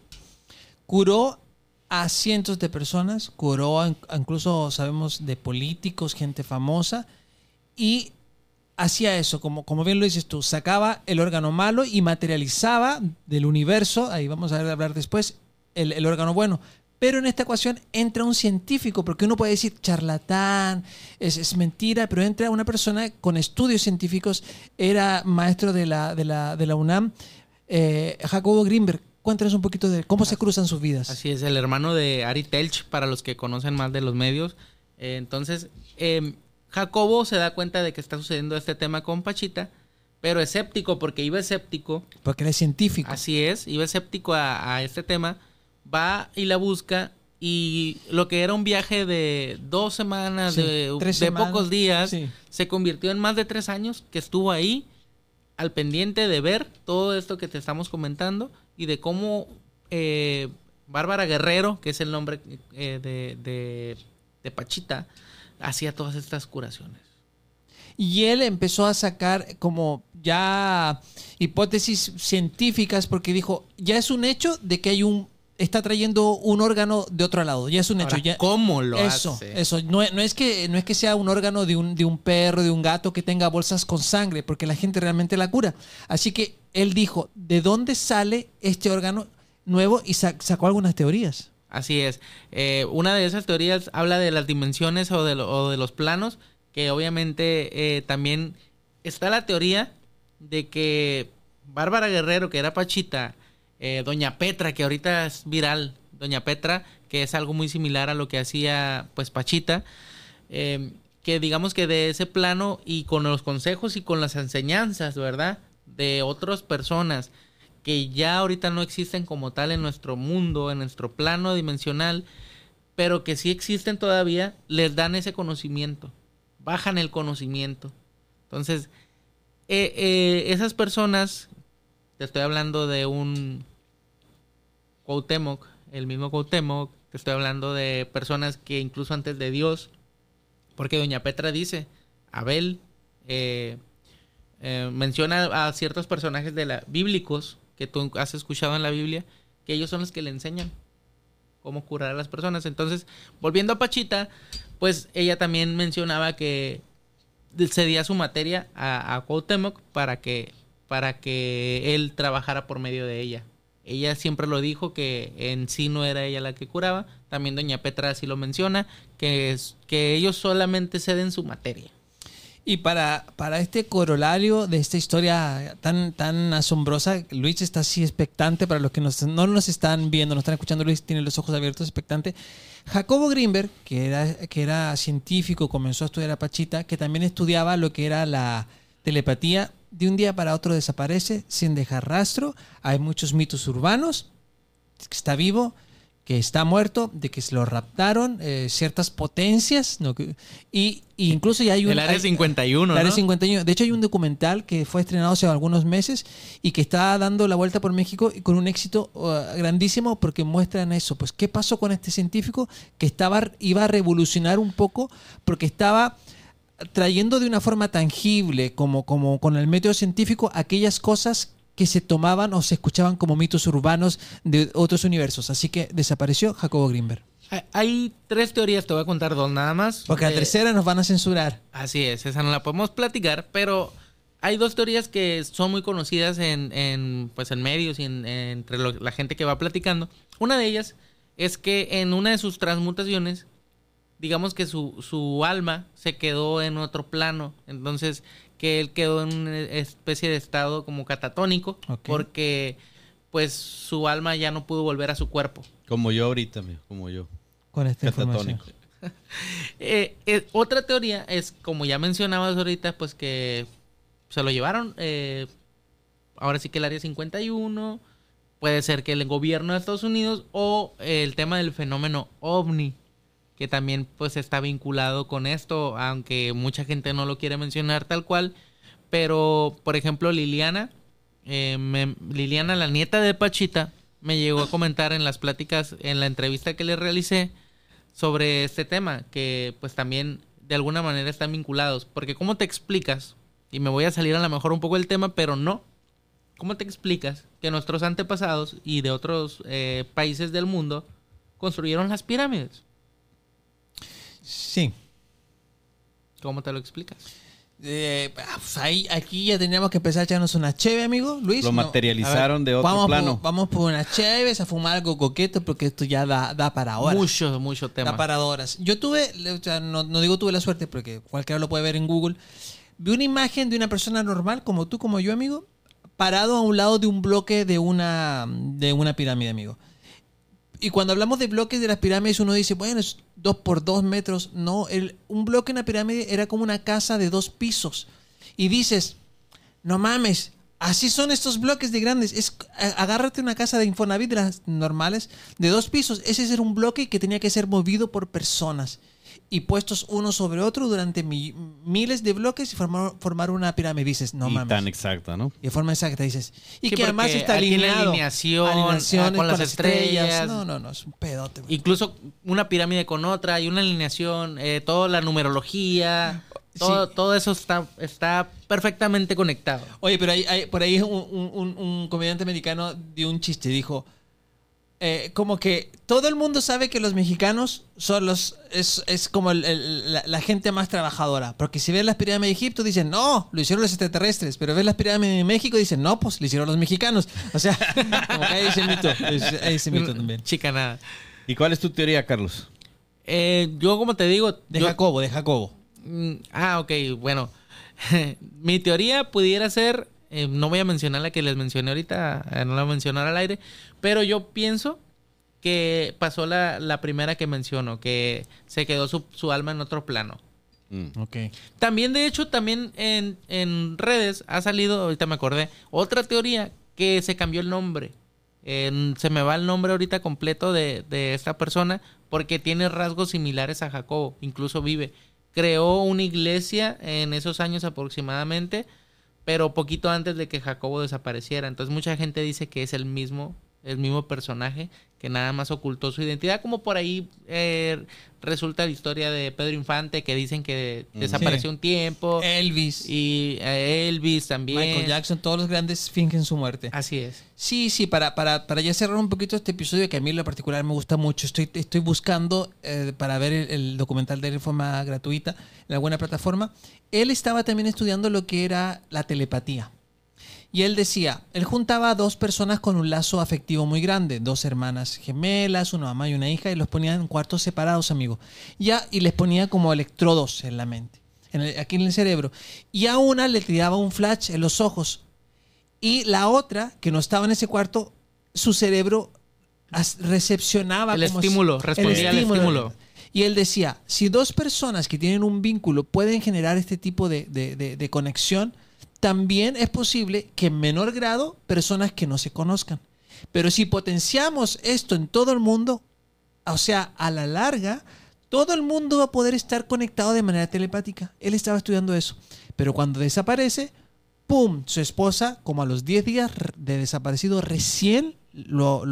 Curó a cientos de personas, curó a incluso, sabemos, de políticos, gente famosa, y hacía eso, como, como bien lo dices tú, sacaba el órgano malo y materializaba del universo, ahí vamos a hablar después, el, el órgano bueno. Pero en esta ecuación entra un científico, porque uno puede decir charlatán, es, es mentira, pero entra una persona con estudios científicos, era maestro de la, de la, de la UNAM, eh, Jacobo Greenberg. Cuéntanos un poquito de cómo se cruzan sus vidas. Así es, el hermano de Ari Telch, para los que conocen más de los medios. Eh, entonces, eh, Jacobo se da cuenta de que está sucediendo este tema con Pachita, pero escéptico, porque iba escéptico, Porque él es científico. así es, iba escéptico a, a este tema, va y la busca, y lo que era un viaje de dos semanas, Sí, de, tres de semanas, pocos días, sí. se convirtió en más de tres años que estuvo ahí al pendiente de ver todo esto que te estamos comentando y de cómo eh, Bárbara Guerrero, que es el nombre eh, de, de, de Pachita, hacía todas estas curaciones. Y él empezó a sacar como ya hipótesis científicas porque dijo, ya es un hecho de que hay un está trayendo un órgano de otro lado, ya es un hecho. Ahora, ya, ¿Cómo lo eso, hace? eso. No, es- no es que, no es que sea un órgano de un, de un perro, de un gato que tenga bolsas con sangre, porque la gente realmente la cura. Así que él dijo, ¿de dónde sale este órgano nuevo? Y sa- sacó algunas teorías. Así es. Eh, una de esas teorías habla de las dimensiones o de, lo- de los planos, que obviamente eh, también está la teoría de que Bárbara Guerrero, que era Pachita, eh, Doña Petra, que ahorita es viral, Doña Petra, que es algo muy similar a lo que hacía pues Pachita, eh, que digamos que de ese plano y con los consejos y con las enseñanzas, ¿verdad? De otras personas que ya ahorita no existen como tal en nuestro mundo, en nuestro plano dimensional, pero que sí existen todavía, les dan ese conocimiento, bajan el conocimiento. Entonces, eh, eh, esas personas, te estoy hablando de un Cuauhtémoc, el mismo Cuauhtémoc, te estoy hablando de personas que incluso antes de Dios, porque Doña Petra dice, Abel eh, menciona a ciertos personajes de la bíblicos que tú has escuchado en la Biblia, que ellos son los que le enseñan cómo curar a las personas. Entonces, volviendo a Pachita, pues ella también mencionaba que cedía su materia a, a Cuauhtémoc para que, para que él trabajara por medio de ella. Ella siempre lo dijo que en sí no era ella la que curaba. También doña Petra así lo menciona, que, es, que ellos solamente ceden su materia. Y para, para este corolario de esta historia tan, tan asombrosa, Luis está así expectante. Para los que nos- no nos están viendo, nos están escuchando, Luis tiene los ojos abiertos, expectante. Jacobo Greenberg, que era, que era científico, comenzó a estudiar a Pachita, que también estudiaba lo que era la telepatía. De un día para otro desaparece sin dejar rastro. Hay muchos mitos urbanos. Está vivo, que está muerto, de que se lo raptaron eh, ciertas potencias, ¿no? Y, y incluso ya hay un... El área hay- 51, el área ¿no? 51. De hecho, hay un documental que fue estrenado hace algunos meses y que está dando la vuelta por México y con un éxito uh, grandísimo porque muestran eso. Pues, ¿qué pasó con este científico que estaba, iba a revolucionar un poco porque estaba trayendo de una forma tangible, como, como con el método científico, aquellas cosas que se tomaban o se escuchaban como mitos urbanos de otros universos. Así que desapareció Jacobo Greenberg. Hay- tres teorías, te voy a contar dos nada más. Porque la Eh, tercera nos van a censurar. Así es, esa no la podemos platicar, pero hay dos teorías que son muy conocidas en, en, pues, en medios y en- en- entre lo- la gente que va platicando. Una de ellas es que en una de sus transmutaciones, digamos que su, su alma se quedó en otro plano, entonces que él quedó en una especie de estado como catatónico, porque pues su alma ya no pudo volver a su cuerpo. Como yo ahorita, amigo, como yo. Con esta información. Catatónico. [laughs] Eh, eh, otra teoría es, como ya mencionabas ahorita, pues que se lo llevaron. eh, ahora sí que el área 51. Puede ser que el gobierno de Estados Unidos o el tema del fenómeno ovni, que también pues está vinculado con esto, aunque mucha gente no lo quiere mencionar tal cual. Pero, por ejemplo, Liliana, eh, Liliana, la nieta de Pachita, me llegó a comentar en las pláticas, en la entrevista que le realicé, sobre este tema, que pues también de alguna manera están vinculados. Porque ¿cómo te explicas? Y me voy a salir a lo mejor un poco del tema, pero no. ¿Cómo te explicas que nuestros antepasados y de otros eh, países del mundo construyeron las pirámides? Sí. ¿Cómo te lo explicas? Eh, ah, pues ahí, aquí ya teníamos que empezar a echarnos una cheve, amigo. Luis. Lo no. materializaron ver, de otro vamos plano. Por, vamos por unas cheves a fumar algo coqueto porque esto ya da, da para horas. Mucho, mucho tema. Da para horas. Yo tuve, o sea, no, no digo tuve la suerte porque cualquiera lo puede ver en Google. Vi una imagen de una persona normal, como tú, como yo, amigo, parado a un lado de un bloque de una, de una pirámide, amigo. Y cuando hablamos de bloques de las pirámides, uno dice, bueno, es dos por dos metros. No, un bloque en la pirámide era como una casa de dos pisos. Y dices, no mames, así son estos bloques de grandes. Es, agárrate una casa de Infonavit de las normales, de dos pisos. Ese era un bloque que tenía que ser movido por personas. Y puestos uno sobre otro durante mi- miles de bloques y formar, formar una pirámide. Dices, no y mames. tan exacta, ¿no? Y de forma exacta dices. Y Sí, que además está alineado. alineación, alineaciones ah, con las estrellas. No, no, no, es un pedote. güey. Incluso una pirámide con otra, hay una alineación, eh, toda la numerología, todo, Sí. todo eso está, está perfectamente conectado. Oye, pero hay, hay- por ahí un, un- un- un comediante americano dio un chiste, dijo, eh, como que todo el mundo sabe que los mexicanos son los, es, es como el- el- la, la gente más trabajadora, porque si ves las pirámides de Egipto dicen, no, lo hicieron los extraterrestres, pero ves las pirámides de México dicen, no, pues lo hicieron los mexicanos. O sea, [laughs] como que hay ese mito, hay ese mito también. Chica nada. ¿Y cuál es tu teoría, Carlos? Eh, yo como te digo... De yo- Jacobo, de Jacobo. Mm, Ah, ok, bueno. [laughs] Mi teoría pudiera ser, eh, no voy a mencionar la que les mencioné ahorita, eh, no la voy a mencionar al aire, pero yo pienso que pasó la, la primera que menciono, que se quedó su, su alma en otro plano. Mm. Ok. También, de hecho, también en, en redes ha salido, ahorita me acordé, otra teoría que se cambió el nombre. En- se me va el nombre ahorita completo de, de esta persona porque tiene rasgos similares a Jacobo, incluso vive. Creó una iglesia en esos años aproximadamente, pero poquito antes de que Jacobo desapareciera. Entonces mucha gente dice que es el mismo, el mismo personaje que nada más ocultó su identidad, como por ahí eh, resulta la historia de Pedro Infante, que dicen que desapareció Sí. un tiempo, Elvis, y eh, Elvis también. Michael Jackson, todos los grandes fingen su muerte. Así es. Sí, sí, para, para, para ya cerrar un poquito este episodio que a mí en lo particular me gusta mucho, estoy, estoy buscando eh, para ver el, el documental de él de forma gratuita en alguna plataforma. Él estaba también estudiando lo que era la telepatía. Y él decía, él juntaba a dos personas con un lazo afectivo muy grande, dos hermanas gemelas, una mamá y una hija, y los ponía en cuartos separados, amigo. Ya, y les ponía como electrodos en la mente, en el- aquí en el cerebro. Y a una le tiraba un flash en los ojos y la otra, que no estaba en ese cuarto, su cerebro recepcionaba El como estímulo, si- respondía al estímulo. Y él decía, si dos personas que tienen un vínculo pueden generar este tipo de, de- de- de conexión, también es posible que en menor grado personas que no se conozcan. Pero si potenciamos esto en todo el mundo, o sea, a la larga, todo el mundo va a poder estar conectado de manera telepática. Él estaba estudiando eso. Pero cuando desaparece, ¡pum! Su esposa, como a los 10 días de desaparecido, recién lo,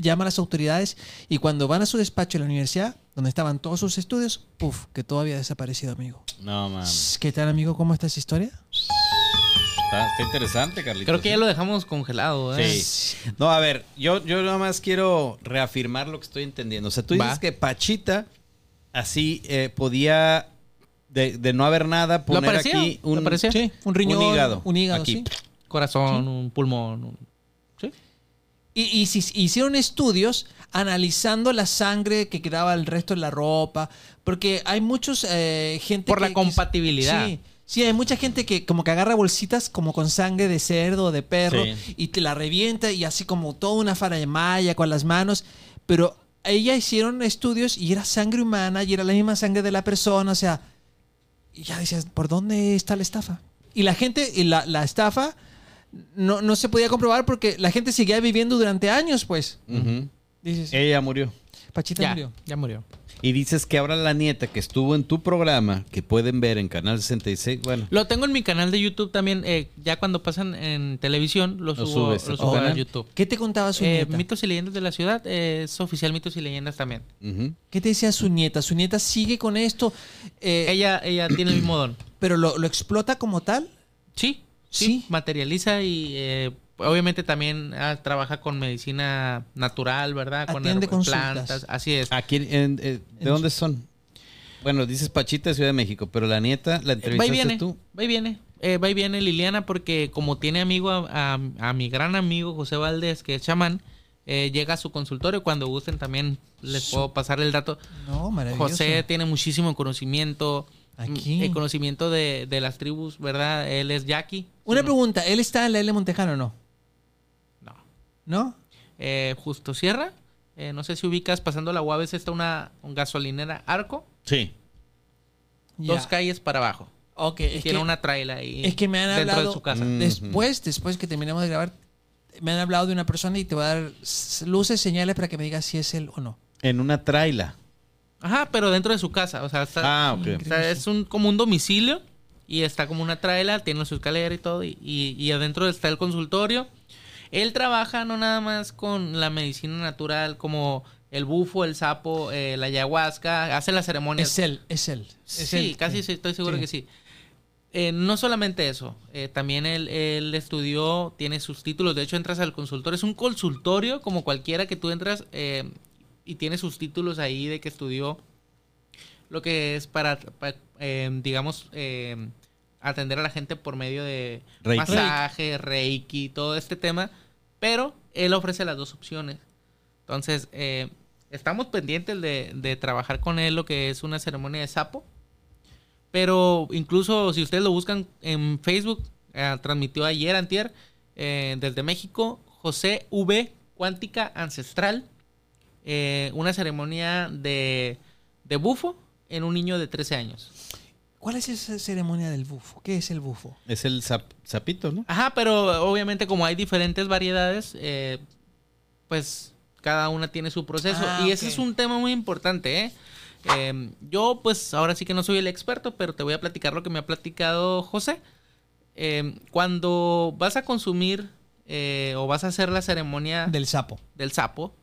llama a las autoridades y cuando van a su despacho en la universidad, donde estaban todos sus estudios, ¡puf! Que todo había desaparecido, amigo. No, mames. ¿Qué tal, amigo? ¿Cómo está esa historia? Está, está interesante, Carlitos. Creo que ya lo dejamos congelado. ¿eh? Sí. No, a ver, yo, yo nada más quiero reafirmar lo que estoy entendiendo. O sea, tú dices Va. que Pachita así eh, podía, de, de no haber nada, poner aparecía? aquí ¿Lo un? Sí, un riñón, un hígado. un hígado, aquí. sí. Corazón, un pulmón. un-. Y, y si- hicieron estudios analizando la sangre que quedaba el resto de la ropa, porque hay muchos eh, gente Por la que- que- compatibilidad. sí, sí, hay mucha gente que como que agarra bolsitas como con sangre de cerdo o de perro Sí. y te la revienta y así como toda una faramaya con las manos, pero ella hicieron estudios y era sangre humana y era la misma sangre de la persona, o sea, y ya decías, ¿por dónde está la estafa? Y la gente, y la, la estafa no, no se podía comprobar porque la gente seguía viviendo durante años, pues. Ujú. Dices, Ella murió. Pachita Ya, murió. ya murió. Y dices que ahora la nieta que estuvo en tu programa, que pueden ver en Canal 66, bueno, Lo tengo en mi canal de YouTube también. eh, ya cuando pasan en televisión, lo Lo subo, subes a lo tu subo a canal. YouTube. ¿Qué te contaba su Eh, nieta? mitos y leyendas de la ciudad eh, es oficial Mitos y leyendas también. ujú. ¿Qué te decía su nieta? Su nieta sigue con esto, eh, Ella, ella tiene el mismo don. pero lo, lo explota como tal. Sí, sí, Sí. materializa y eh, obviamente también ah, trabaja con medicina natural, ¿verdad? Con Atiende herb- consultas. plantas, así es. Aquí, en- eh, ¿de dónde son? Bueno, dices Pachita de Ciudad de México, pero la nieta, la Eh, Va y entrevistaste viene, tú. va y viene. Eh, va y viene Liliana porque como tiene amigo a, a- a mi gran amigo José Valdés, que es chamán, eh, llega a su consultorio. Cuando gusten también les puedo pasar el dato. No, maravilloso. José tiene muchísimo conocimiento. Aquí. El conocimiento de, de las tribus, ¿verdad? Él es Jackie. Una Sí, pregunta, ¿él está en la L Montejano o no? No. ¿No? Eh, Justo Sierra. eh, no sé si ubicas, pasando la UAVES está una, un gasolinera Arco. Sí. Dos Ya. calles para abajo. Ok, Y es tiene que una traila ahí. es que me han dentro hablado- de su casa. Mm. después, después que terminemos de grabar, me han hablado de una persona y te voy a dar luces, señales para que me digas si es él o no. En una traila. Ajá, pero dentro de su casa. O sea, está, Ah, ok. o sea, es un, como un domicilio y está como una traila, tiene su escalera y todo. Y, y- y adentro está el consultorio. Él trabaja no nada más con la medicina natural como el bufo, el sapo, eh, la ayahuasca, hace las ceremonias. Es él, es él. Es Sí, él. casi sí, estoy seguro Sí. que sí. Eh, no solamente eso, eh, también él, él estudió, tiene sus títulos, de hecho entras al consultorio, es un consultorio como cualquiera que tú entras eh, y tiene sus títulos ahí de que estudió lo que es para, pa- eh, digamos, eh, atender a la gente por medio de Reiki. masaje, reiki, todo este tema, pero él ofrece las dos opciones. Entonces, eh, estamos pendientes de, de trabajar con él lo que es una ceremonia de sapo. Pero incluso si ustedes lo buscan en Facebook, eh, transmitió ayer, antier, eh, desde México, José V. Cuántica Ancestral, eh, una ceremonia de, de bufo en un niño de 13 años. ¿Cuál es esa ceremonia del bufo? ¿Qué es el bufo? Es el zap- zapito, ¿no? Ajá, pero obviamente como hay diferentes variedades, eh, pues cada una tiene su proceso. Ah, y ese es un tema muy importante, ¿eh? Eh, Yo pues ahora sí que no soy el experto, pero te voy a platicar lo que me ha platicado José. Eh, cuando vas a consumir eh, o vas a hacer la ceremonia Del sapo. del sapo,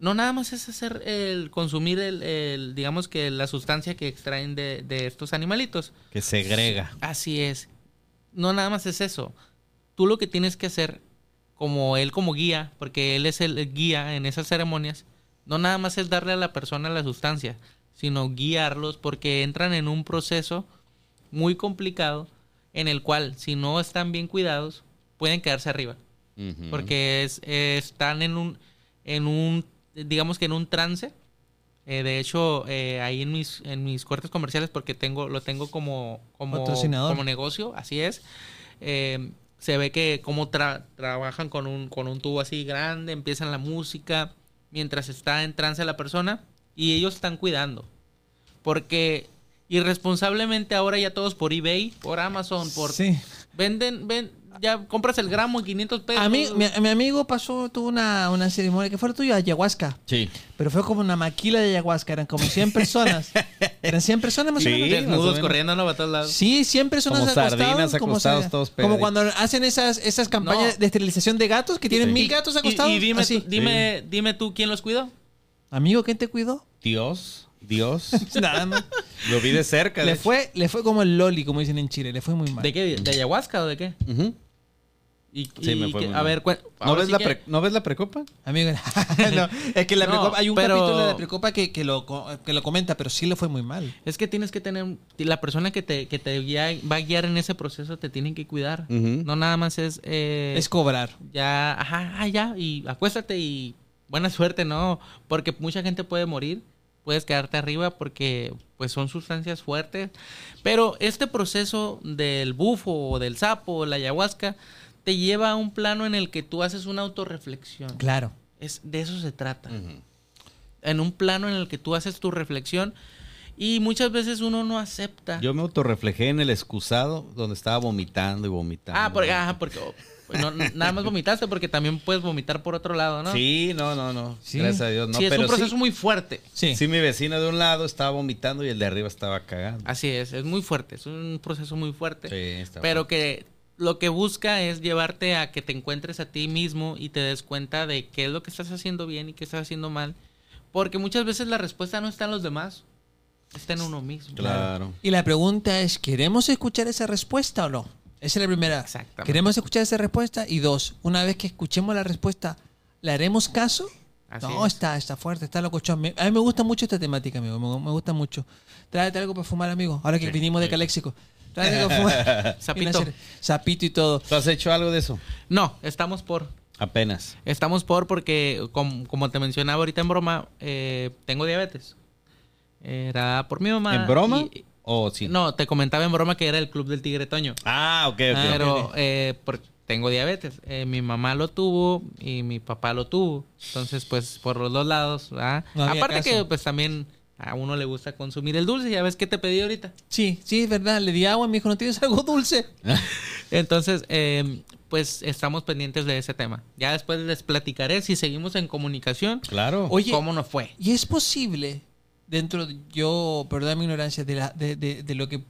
no nada más es hacer el consumir el, el, digamos que la sustancia que extraen de, de estos animalitos. Que segrega. Así es. No nada más es eso. Tú lo que tienes que hacer, como él como guía, porque él es el guía en esas ceremonias, no nada más es darle a la persona la sustancia, sino guiarlos porque entran en un proceso muy complicado en el cual si no están bien cuidados pueden quedarse arriba porque es, eh, están en un en un digamos que en un trance Eh, de hecho eh, ahí en mis en mis cortes comerciales porque tengo lo tengo como como como negocio así es eh, se ve que cómo tra- trabajan con un con un tubo así grande empiezan la música mientras está en trance la persona y ellos están cuidando porque irresponsablemente ahora ya todos por eBay por Amazon por Sí. Venden, ven, ya compras el gramo en 500 pesos. A mí, mi, mi amigo pasó, tuvo una, una ceremonia que fue tuyo, ayahuasca. Sí. Pero fue como una maquila de ayahuasca, eran como 100 personas. [laughs] eran 100 personas más Sí. o menos. Desnudos corriendo no para todos lados. Sí, 100 personas Como acostados, sardinas como acostados, se- todos Como pegaditos. cuando hacen esas, esas campañas No. de esterilización de gatos que tienen Sí. mil gatos Y- acostados. Y, dime, así. tú, dime, dime tú quién los cuidó. Amigo, ¿quién te cuidó? Dios, Dios. [laughs] Nada más. Lo vi de cerca. le, fue, le fue como el loli, como dicen en Chile, le fue muy mal. ¿De qué? ¿De ayahuasca o de qué? Y, Sí, y me fue que- muy a ver, ¿No ves, sí la que- pre- ¿No ves la precopa? Amigo, [laughs] [laughs] no, es que la No, Precopa- hay un pero- capítulo de la Precopa que, que, lo, que lo comenta, pero sí le fue muy mal. Es que tienes que tener. La persona que te, que te guía- va a guiar en ese proceso te tienen que cuidar. No nada más es. eh, Es cobrar. ya, ajá, ah, ya, y acuéstate y buena suerte, ¿no? Porque mucha gente puede morir, puedes quedarte arriba porque pues son sustancias fuertes, pero este proceso del bufo o del sapo o la ayahuasca te lleva a un plano en el que tú haces una autorreflexión. Claro. Es, de eso se trata. En un plano en el que tú haces tu reflexión y muchas veces uno no acepta. Yo me autorreflejé en el excusado donde estaba vomitando y vomitando. ah, porque, ajá, porque oh, no, nada más vomitaste porque también puedes vomitar por otro lado, ¿no? Sí, no, no, no. Sí. Gracias a Dios. No, sí, es pero un proceso sí, muy fuerte. Sí. sí, mi vecino de un lado estaba vomitando y el de arriba estaba cagando. Así es, es muy fuerte, es un proceso muy fuerte. Sí, está pero que lo que busca es llevarte a que te encuentres a ti mismo y te des cuenta de qué es lo que estás haciendo bien y qué estás haciendo mal. Porque muchas veces la respuesta no está en los demás, está en uno mismo. Claro. Y la pregunta es, ¿queremos escuchar esa respuesta o no? Esa es la primera. Exactamente. ¿Queremos escuchar esa respuesta? Y dos, una vez que escuchemos la respuesta, ¿le haremos caso? Así no, es. está, está fuerte, está locochón. A mí me gusta mucho esta temática, amigo. Me, me gusta mucho. Tráete algo para fumar, amigo. Ahora que vinimos de Caléxico. Tráete algo para fumar. [laughs] Sapito. Y todo. ¿Tú has hecho algo de eso? No, estamos por... Apenas. Estamos por porque, com- como, te mencionaba ahorita en broma, eh, tengo diabetes. Era por mi mamá. ¿En broma? y- ¿O sí? no, te comentaba en broma que era el club del tigre Toño. Ah, ok, ok. Pero eh, por- tengo diabetes. Eh, mi mamá lo tuvo y mi papá lo tuvo. Entonces, pues, por los dos lados, ¿verdad? No Aparte caso. que, pues, también a uno le gusta consumir el dulce. Ya ves que te pedí ahorita. Sí, sí, es verdad. Le di agua, me dijo, ¿no tienes algo dulce? [laughs] Entonces, eh, pues, estamos pendientes de ese tema. Ya después les platicaré si seguimos en comunicación. Claro. Oye, ¿Cómo nos fue? ¿Y es posible, dentro, de- yo, perdón mi ignorancia, de, la, de, de- de lo que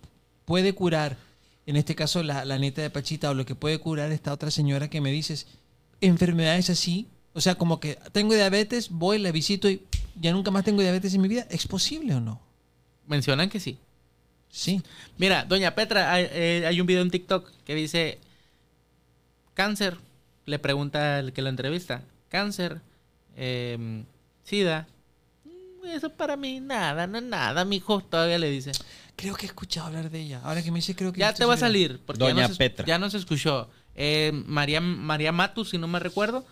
puede curar, en este caso la, la neta de Pachita, o lo que puede curar esta otra señora que me dices, enfermedades así? O sea, como que tengo diabetes, voy, la visito y ya nunca más tengo diabetes en mi vida. ¿Es posible o no? Mencionan que sí. Sí. Mira, doña Petra, hay, eh, hay un video en TikTok que dice, cáncer, le pregunta el que lo entrevista, cáncer, eh, sida, "Mm, eso para mí nada, no es nada, mijo, todavía le dice. Creo que he escuchado hablar de ella. Ahora que me dice, creo que... Ya te va a salir, porque Doña ya, Petra. ya no se escuchó. Eh, María, María Matus, si no me recuerdo,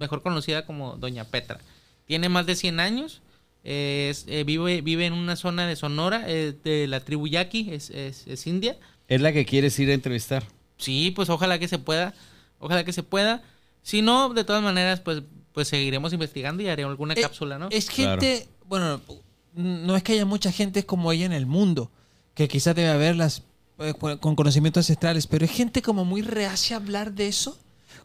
mejor conocida como Doña Petra. Tiene más de 100 años, eh, es- eh, vive, vive en una zona de Sonora, eh, de la tribu Yaqui, es, es- es india. Es la que quieres ir a entrevistar. Sí, pues ojalá que se pueda. Ojalá que se pueda. Si no, de todas maneras, pues, pues seguiremos investigando y haré alguna Eh, cápsula, ¿no? Es gente, bueno, no es que haya mucha gente como ella en el mundo, que quizás debe haberlas eh, con con conocimientos ancestrales, pero es gente como muy reacia a hablar de eso.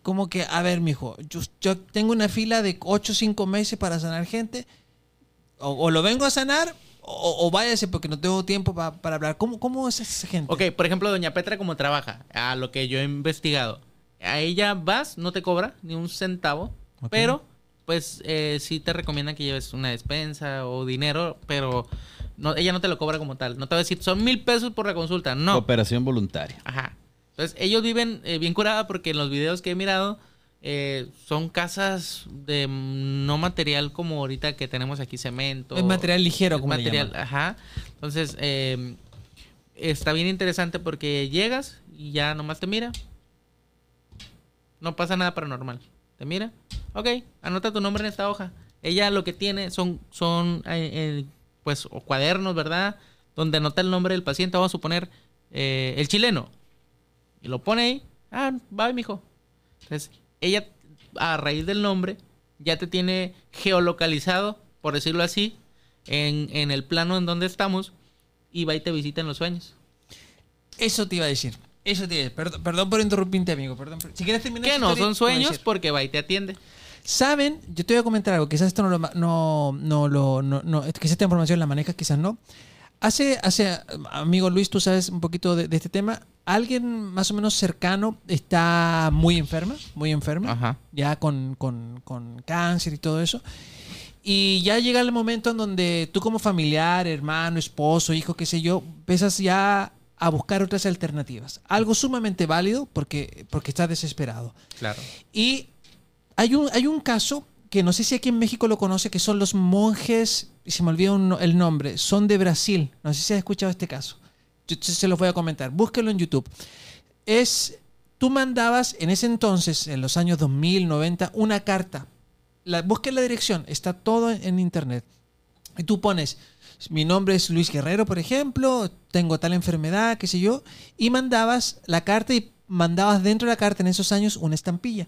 Como que, a ver, mijo, yo, yo tengo una fila de 8 o 5 meses para sanar gente, o, o lo vengo a sanar, o, o váyase porque no tengo tiempo pa- para hablar. ¿Cómo, ¿Cómo es esa gente? Ok, por ejemplo, Doña Petra, como trabaja, a lo que yo he investigado, a ella vas, no te cobra ni un centavo, pero pues eh, sí te recomiendan que lleves una despensa o dinero, pero no, ella no te lo cobra como tal. No te va a decir, son mil pesos por la consulta. No. Cooperación voluntaria. Ajá. Entonces, ellos viven eh, bien curada porque en los videos que he mirado eh, son casas de no material como ahorita que tenemos aquí cemento. Es material ligero, Es como material, ajá. Entonces, eh, está bien interesante porque llegas y ya nomás te mira. No pasa nada paranormal. Te mira. Ok, anota tu nombre en esta hoja. Ella lo que tiene son, son eh, eh, pues, cuadernos, ¿verdad? Donde anota el nombre del paciente. Vamos a suponer eh, el chileno. Y lo pone ahí. Ah, va, mijo. Entonces, ella, a raíz del nombre, ya te tiene geolocalizado, por decirlo así, en, en el plano en donde estamos. Y va y te visita en los sueños. Eso te iba a decir. Eso tiene. Perdón, perdón por interrumpirte, amigo. Perdón. por- Si quieres terminar Que no son sueños porque va y te atiende. Saben, yo te voy a comentar algo, quizás esto no lo, no, no lo, no, no, quizás esta información la manejas, quizás no. Hace, hace, amigo Luis, tú sabes un poquito de, de este tema. Alguien más o menos cercano está muy enferma, muy enferma, Ajá. ya con, con, con cáncer y todo eso. Y ya llega el momento en donde tú como familiar, hermano, esposo, hijo, qué sé yo, empiezas ya a buscar otras alternativas. Algo sumamente válido porque, porque estás desesperado. Claro. Y hay un, hay un caso que no sé si aquí en México lo conoce, que son los monjes, y se me olvidó un el nombre, son de Brasil. No sé si has escuchado este caso. Yo se se los voy a comentar. Búsquelo en YouTube. Es, tú mandabas en ese entonces, en los años 2000, 90, una carta. La, busque la dirección, está todo en, en internet. Y tú pones, mi nombre es Luis Guerrero, por ejemplo, tengo tal enfermedad, qué sé yo, y mandabas la carta y mandabas dentro de la carta en esos años una estampilla.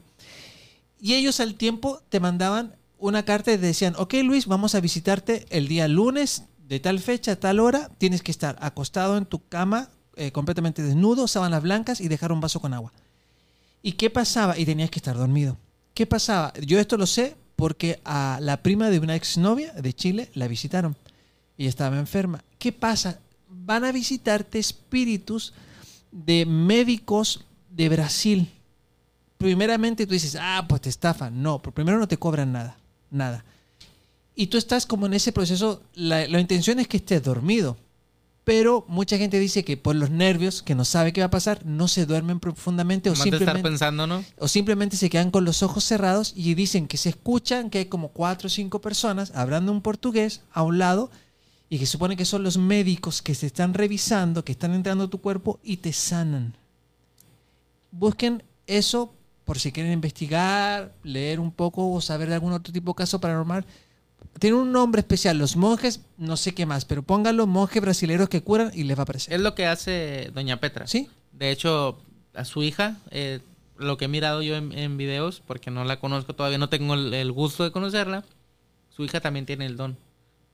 Y ellos al tiempo te mandaban una carta y decían, ok Luis, vamos a visitarte el día lunes de tal fecha, tal hora, tienes que estar acostado en tu cama, eh, completamente desnudo, sábanas blancas y dejar un vaso con agua. ¿Y qué pasaba? Y tenías que estar dormido. ¿Qué pasaba? Yo esto lo sé porque a la prima de una exnovia de Chile la visitaron y estaba enferma. ¿Qué pasa? Van a visitarte espíritus de médicos de Brasil. Primeramente tú dices, ah, pues te estafan. No, por primero no te cobran nada, nada. Y tú estás como en ese proceso, la, la intención es que estés dormido. Pero mucha gente dice que por los nervios, que no sabe qué va a pasar, no se duermen profundamente o de estar simplemente pensando, ¿no? o simplemente se quedan con los ojos cerrados y dicen que se escuchan que hay como cuatro o cinco personas hablando un portugués a un lado y que supone que son los médicos que se están revisando, que están entrando a tu cuerpo y te sanan. Busquen eso por si quieren investigar, leer un poco o saber de algún otro tipo de caso paranormal. Tiene un nombre especial, los monjes, no sé qué más, pero pónganlo monjes brasileños que curan y les va a aparecer. Es lo que hace Doña Petra. ¿Sí? De hecho, a su hija, eh, lo que he mirado yo en, en videos, porque no la conozco todavía, no tengo el, el gusto de conocerla, su hija también tiene el don.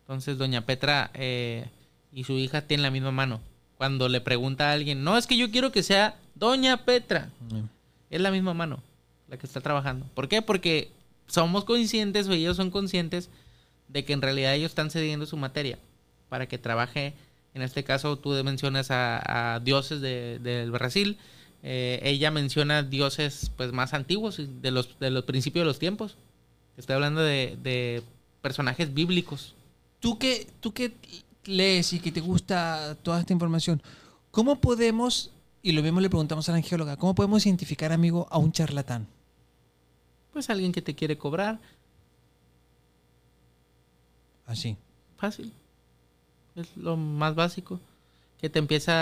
Entonces, Doña Petra eh, y su hija tienen la misma mano. Cuando le pregunta a alguien, no, es que yo quiero que sea Doña Petra, es la misma mano la que está trabajando. ¿Por qué? Porque somos conscientes o ellos son conscientes de que en realidad ellos están cediendo su materia para que trabaje. En este caso, tú mencionas a, a dioses de- del Brasil. eh, ella menciona dioses pues más antiguos, de los, de los principios de los tiempos. Estoy hablando de, de personajes bíblicos. Tú que, tú que lees y que te gusta toda esta información, ¿cómo podemos, y lo mismo le preguntamos a la angióloga, ¿cómo podemos identificar, amigo, a un charlatán? Pues alguien que te quiere cobrar, Así. fácil. Es lo más básico. Que te empieza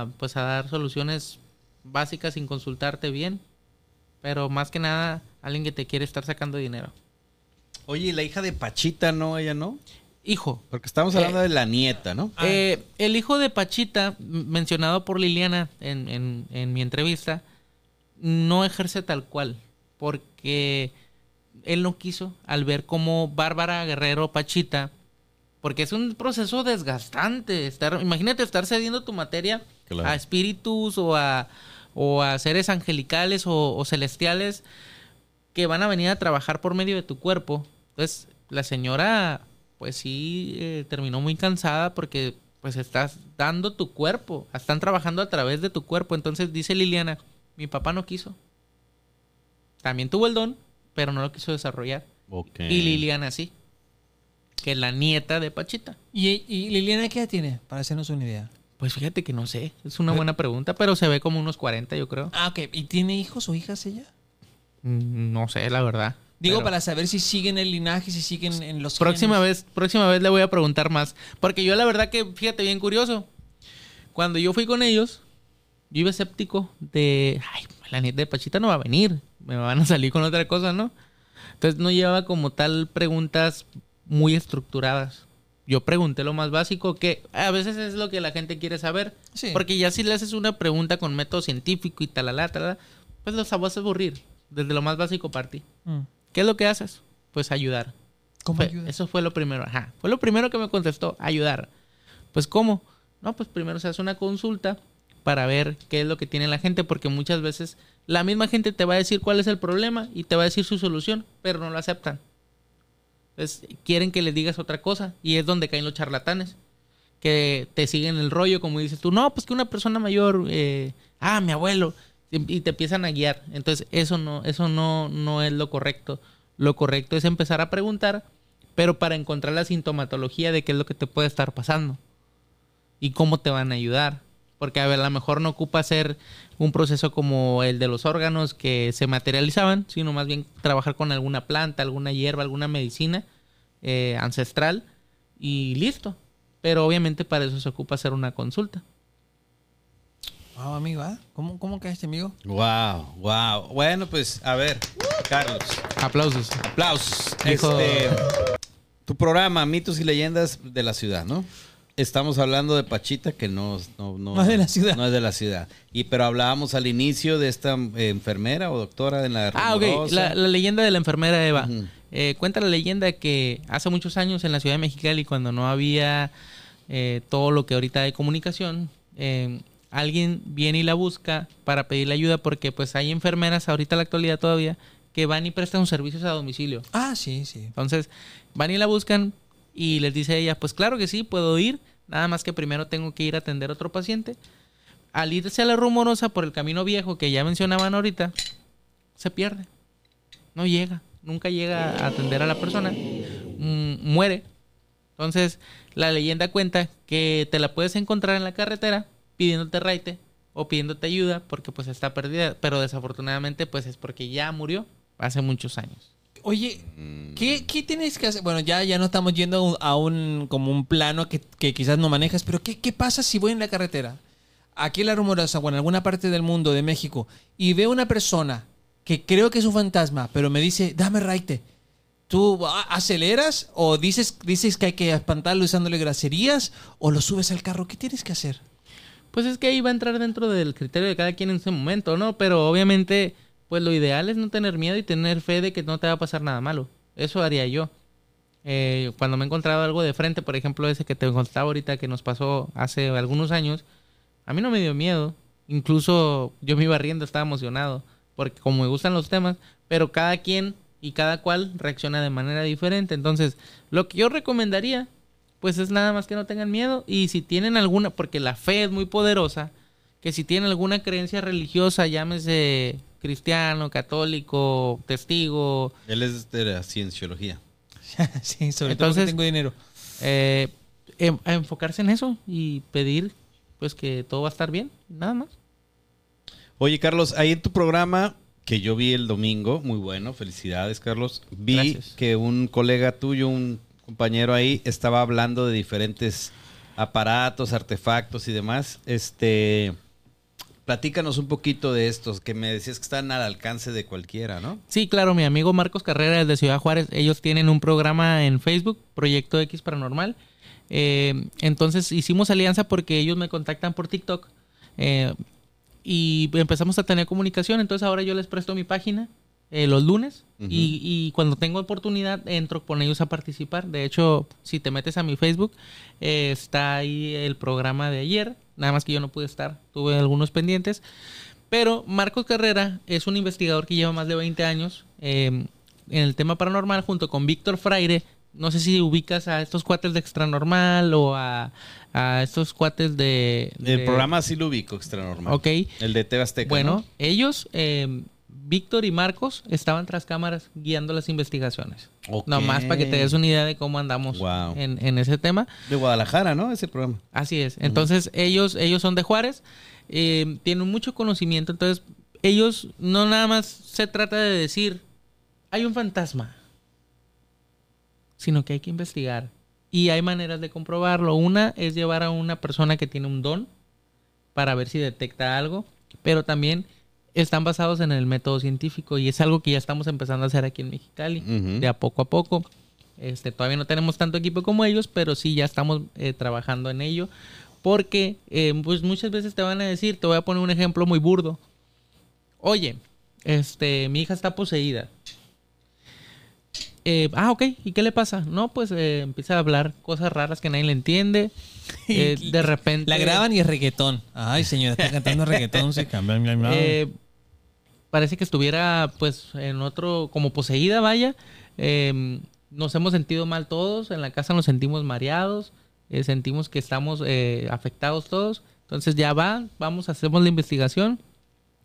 a, pues, a dar soluciones básicas sin consultarte bien. Pero más que nada, alguien que te quiere estar sacando dinero. Oye, y la hija de Pachita, ¿no? Ella no. Hijo, Porque estamos hablando de la nieta, ¿no? Eh, el hijo de Pachita, mencionado por Liliana en, en- en mi entrevista, no ejerce tal cual, porque él no quiso al ver cómo Bárbara Guerrero Pachita, porque es un proceso desgastante, estar, imagínate estar cediendo tu materia Claro. a espíritus o a, o a seres angelicales o, o celestiales que van a venir a trabajar por medio de tu cuerpo. Entonces, la señora, pues sí, eh, terminó muy cansada porque pues estás dando tu cuerpo, están trabajando a través de tu cuerpo. Entonces dice Liliana, mi papá no quiso. También tuvo el don, pero no lo quiso desarrollar. Ok. Y Liliana sí, que es la nieta de Pachita. ¿Y, y Liliana qué edad tiene? Para hacernos una idea. Pues fíjate que no sé, es una buena pregunta, pero se ve como unos 40 yo creo. Ah, ok. ¿Y tiene hijos o hijas ella? Mm, No sé, la verdad. Digo, Pero- para saber si siguen el linaje, si siguen en los Próxima genes. vez, próxima vez le voy a preguntar más. Porque yo la verdad que, fíjate, bien curioso. Cuando yo fui con ellos, yo iba escéptico de, ay, la nieta de Pachita no va a venir. Me van a salir con otra cosa, ¿no? Entonces no llevaba como tal preguntas muy estructuradas. Yo pregunté lo más básico, que a veces es lo que la gente quiere saber. Sí. Porque ya si le haces una pregunta con método científico y talala, talala, pues los vas a aburrir. Desde lo más básico partí. Mm. ¿Qué es lo que haces? Pues ayudar. ¿Cómo Fue-? Eso fue lo primero, ajá. Fue lo primero que me contestó, ayudar. Pues ¿cómo? No, pues primero se hace una consulta para ver qué es lo que tiene la gente, porque muchas veces la misma gente te va a decir cuál es el problema y te va a decir su solución, pero no lo aceptan. Entonces, quieren que les digas otra cosa y es donde caen los charlatanes, que te siguen el rollo, como dices tú, no, pues que una persona mayor, eh, ah, mi abuelo, y te empiezan a guiar. Entonces, eso no, eso no, no es lo correcto. Lo correcto es empezar a preguntar, pero para encontrar la sintomatología de qué es lo que te puede estar pasando y cómo te van a ayudar. Porque a ver, a lo mejor no ocupa hacer un proceso como el de los órganos que se materializaban, sino más bien trabajar con alguna planta, alguna hierba, alguna medicina eh, ancestral y listo. Pero obviamente para eso se ocupa hacer una consulta. Wow, amigo, ¿ah? ¿Cómo, ¿Cómo caíste, amigo? Wow, wow. Bueno, pues a ver, Carlos. Aplausos. Aplausos. Este, tu programa, Mitos y Leyendas de la Ciudad, ¿no? Estamos hablando de Pachita, que no, no, no, No es de la ciudad. No es de la ciudad. Y pero hablábamos al inicio de esta eh, enfermera o doctora en la Ah, ok. Rumorosa. La, la leyenda de la enfermera Eva. Eh, cuenta la leyenda que hace muchos años en la ciudad de Mexicali, cuando no había eh, todo lo que ahorita hay comunicación, eh, alguien viene y la busca para pedirle ayuda porque pues hay enfermeras ahorita en la actualidad todavía que van y prestan servicios a domicilio. Ah, sí, sí. Entonces, van y la buscan y les dice ella, pues claro que sí, puedo ir, nada más que primero tengo que ir a atender a otro paciente. Al irse a la rumorosa por el camino viejo que ya mencionaban ahorita, se pierde. No llega, nunca llega a atender a la persona. Mm, muere. Entonces, la leyenda cuenta que te la puedes encontrar en la carretera pidiéndote raite o pidiéndote ayuda porque pues está perdida, pero desafortunadamente pues es porque ya murió hace muchos años. Oye, ¿qué, qué tienes que hacer? Bueno, ya, ya no estamos yendo a un, a un- como un plano que, que quizás no manejas, pero ¿qué, ¿qué pasa si voy en la carretera? Aquí en la rumorosa o en alguna parte del mundo de México y veo una persona que creo que es un fantasma, pero me dice, dame raite. ¿Tú a- aceleras o dices, dices que hay que espantarlo usándole gracerías o lo subes al carro? ¿Qué tienes que hacer? Pues es que ahí va a entrar dentro del criterio de cada quien en ese momento, ¿no? Pero obviamente, pues lo ideal es no tener miedo y tener fe de que no te va a pasar nada malo. Eso haría yo. Eh, cuando me he encontrado algo de frente, por ejemplo, ese que te contaba ahorita que nos pasó hace algunos años, a mí no me dio miedo. Incluso yo me iba riendo, estaba emocionado, porque como me gustan los temas, pero cada quien y cada cual reacciona de manera diferente. Entonces, lo que yo recomendaría, pues es nada más que no tengan miedo y si tienen alguna, porque la fe es muy poderosa, que si tienen alguna creencia religiosa, llámese cristiano, católico, testigo, Él es de la cienciología. [laughs] sí, sobre todo Entonces- porque tengo dinero. eh, em- a enfocarse en eso y pedir pues que todo va a estar bien, nada más. Oye, Carlos, ahí en tu programa que yo vi el domingo, muy bueno, felicidades, Carlos. Vi Gracias. que un colega tuyo, un compañero ahí, estaba hablando de diferentes aparatos, artefactos y demás. Este, platícanos un poquito de estos, que me decías que están al alcance de cualquiera, ¿no? Sí, claro, mi amigo Marcos Carrera de Ciudad Juárez, ellos tienen un programa en Facebook, Proyecto X Paranormal. Eh, entonces hicimos alianza porque ellos me contactan por TikTok eh, y empezamos a tener comunicación. Entonces ahora yo les presto mi página eh, los lunes y, y cuando tengo oportunidad entro con ellos a participar. De hecho, si te metes a mi Facebook, eh, está ahí el programa de ayer. Nada más que yo no pude estar, tuve algunos pendientes. Pero Marcos Carrera es un investigador que lleva más de 20 años eh, en el tema paranormal junto con Víctor Fraire. No sé si ubicas a estos cuates de Extranormal o a, a estos cuates de... El programa sí lo ubico, extra normal. Ok. El de TV Azteca, Bueno, ¿no? ellos, eh, Víctor y Marcos, estaban tras cámaras guiando las investigaciones. Ok. Nomás para que te des una idea de cómo andamos Wow. en, en ese tema. De Guadalajara, ¿no? Ese programa. Así es. Entonces, ellos, ellos son de Juárez, eh, tienen mucho conocimiento. Entonces, ellos no nada más se trata de decir, hay un fantasma, sino que hay que investigar. Y hay maneras de comprobarlo. Una es llevar a una persona que tiene un don para ver si detecta algo, pero también están basados en el método científico y es algo que ya estamos empezando a hacer aquí en Mexicali, de a poco a poco. Este, todavía no tenemos tanto equipo como ellos, pero sí ya estamos eh, trabajando en ello. Porque eh, pues muchas veces te van a decir, te voy a poner un ejemplo muy burdo. Oye, este, mi hija está poseída. eh, ah, ok, ¿y qué le pasa? No, pues eh, empieza a hablar cosas raras que nadie le entiende. [laughs] Eh, de repente... La graban y es reggaetón. Ay, señora, está cantando reggaetón. sí. Eh, parece que estuviera pues en otro, como poseída, vaya. Eh, nos hemos sentido mal todos, en la casa nos sentimos mareados, eh, sentimos que estamos eh, afectados todos. Entonces ya va, vamos, hacemos la investigación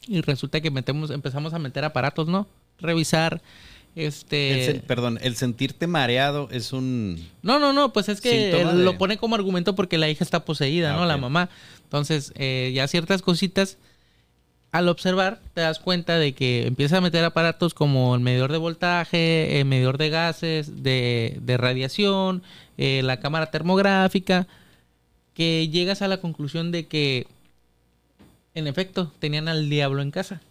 y resulta que metemos, empezamos a meter aparatos, ¿no? Revisar, El este... sen- perdón, el sentirte mareado es un... No, no, no, pues es que Síntoma él de- lo pone como argumento porque la hija está poseída, Ah, ¿no? La mamá. Entonces, eh, ya ciertas cositas, al observar, te das cuenta de que empieza a meter aparatos como el medidor de voltaje, el medidor de gases, de, de radiación, eh, la cámara termográfica, que llegas a la conclusión de que, en efecto, tenían al diablo en casa.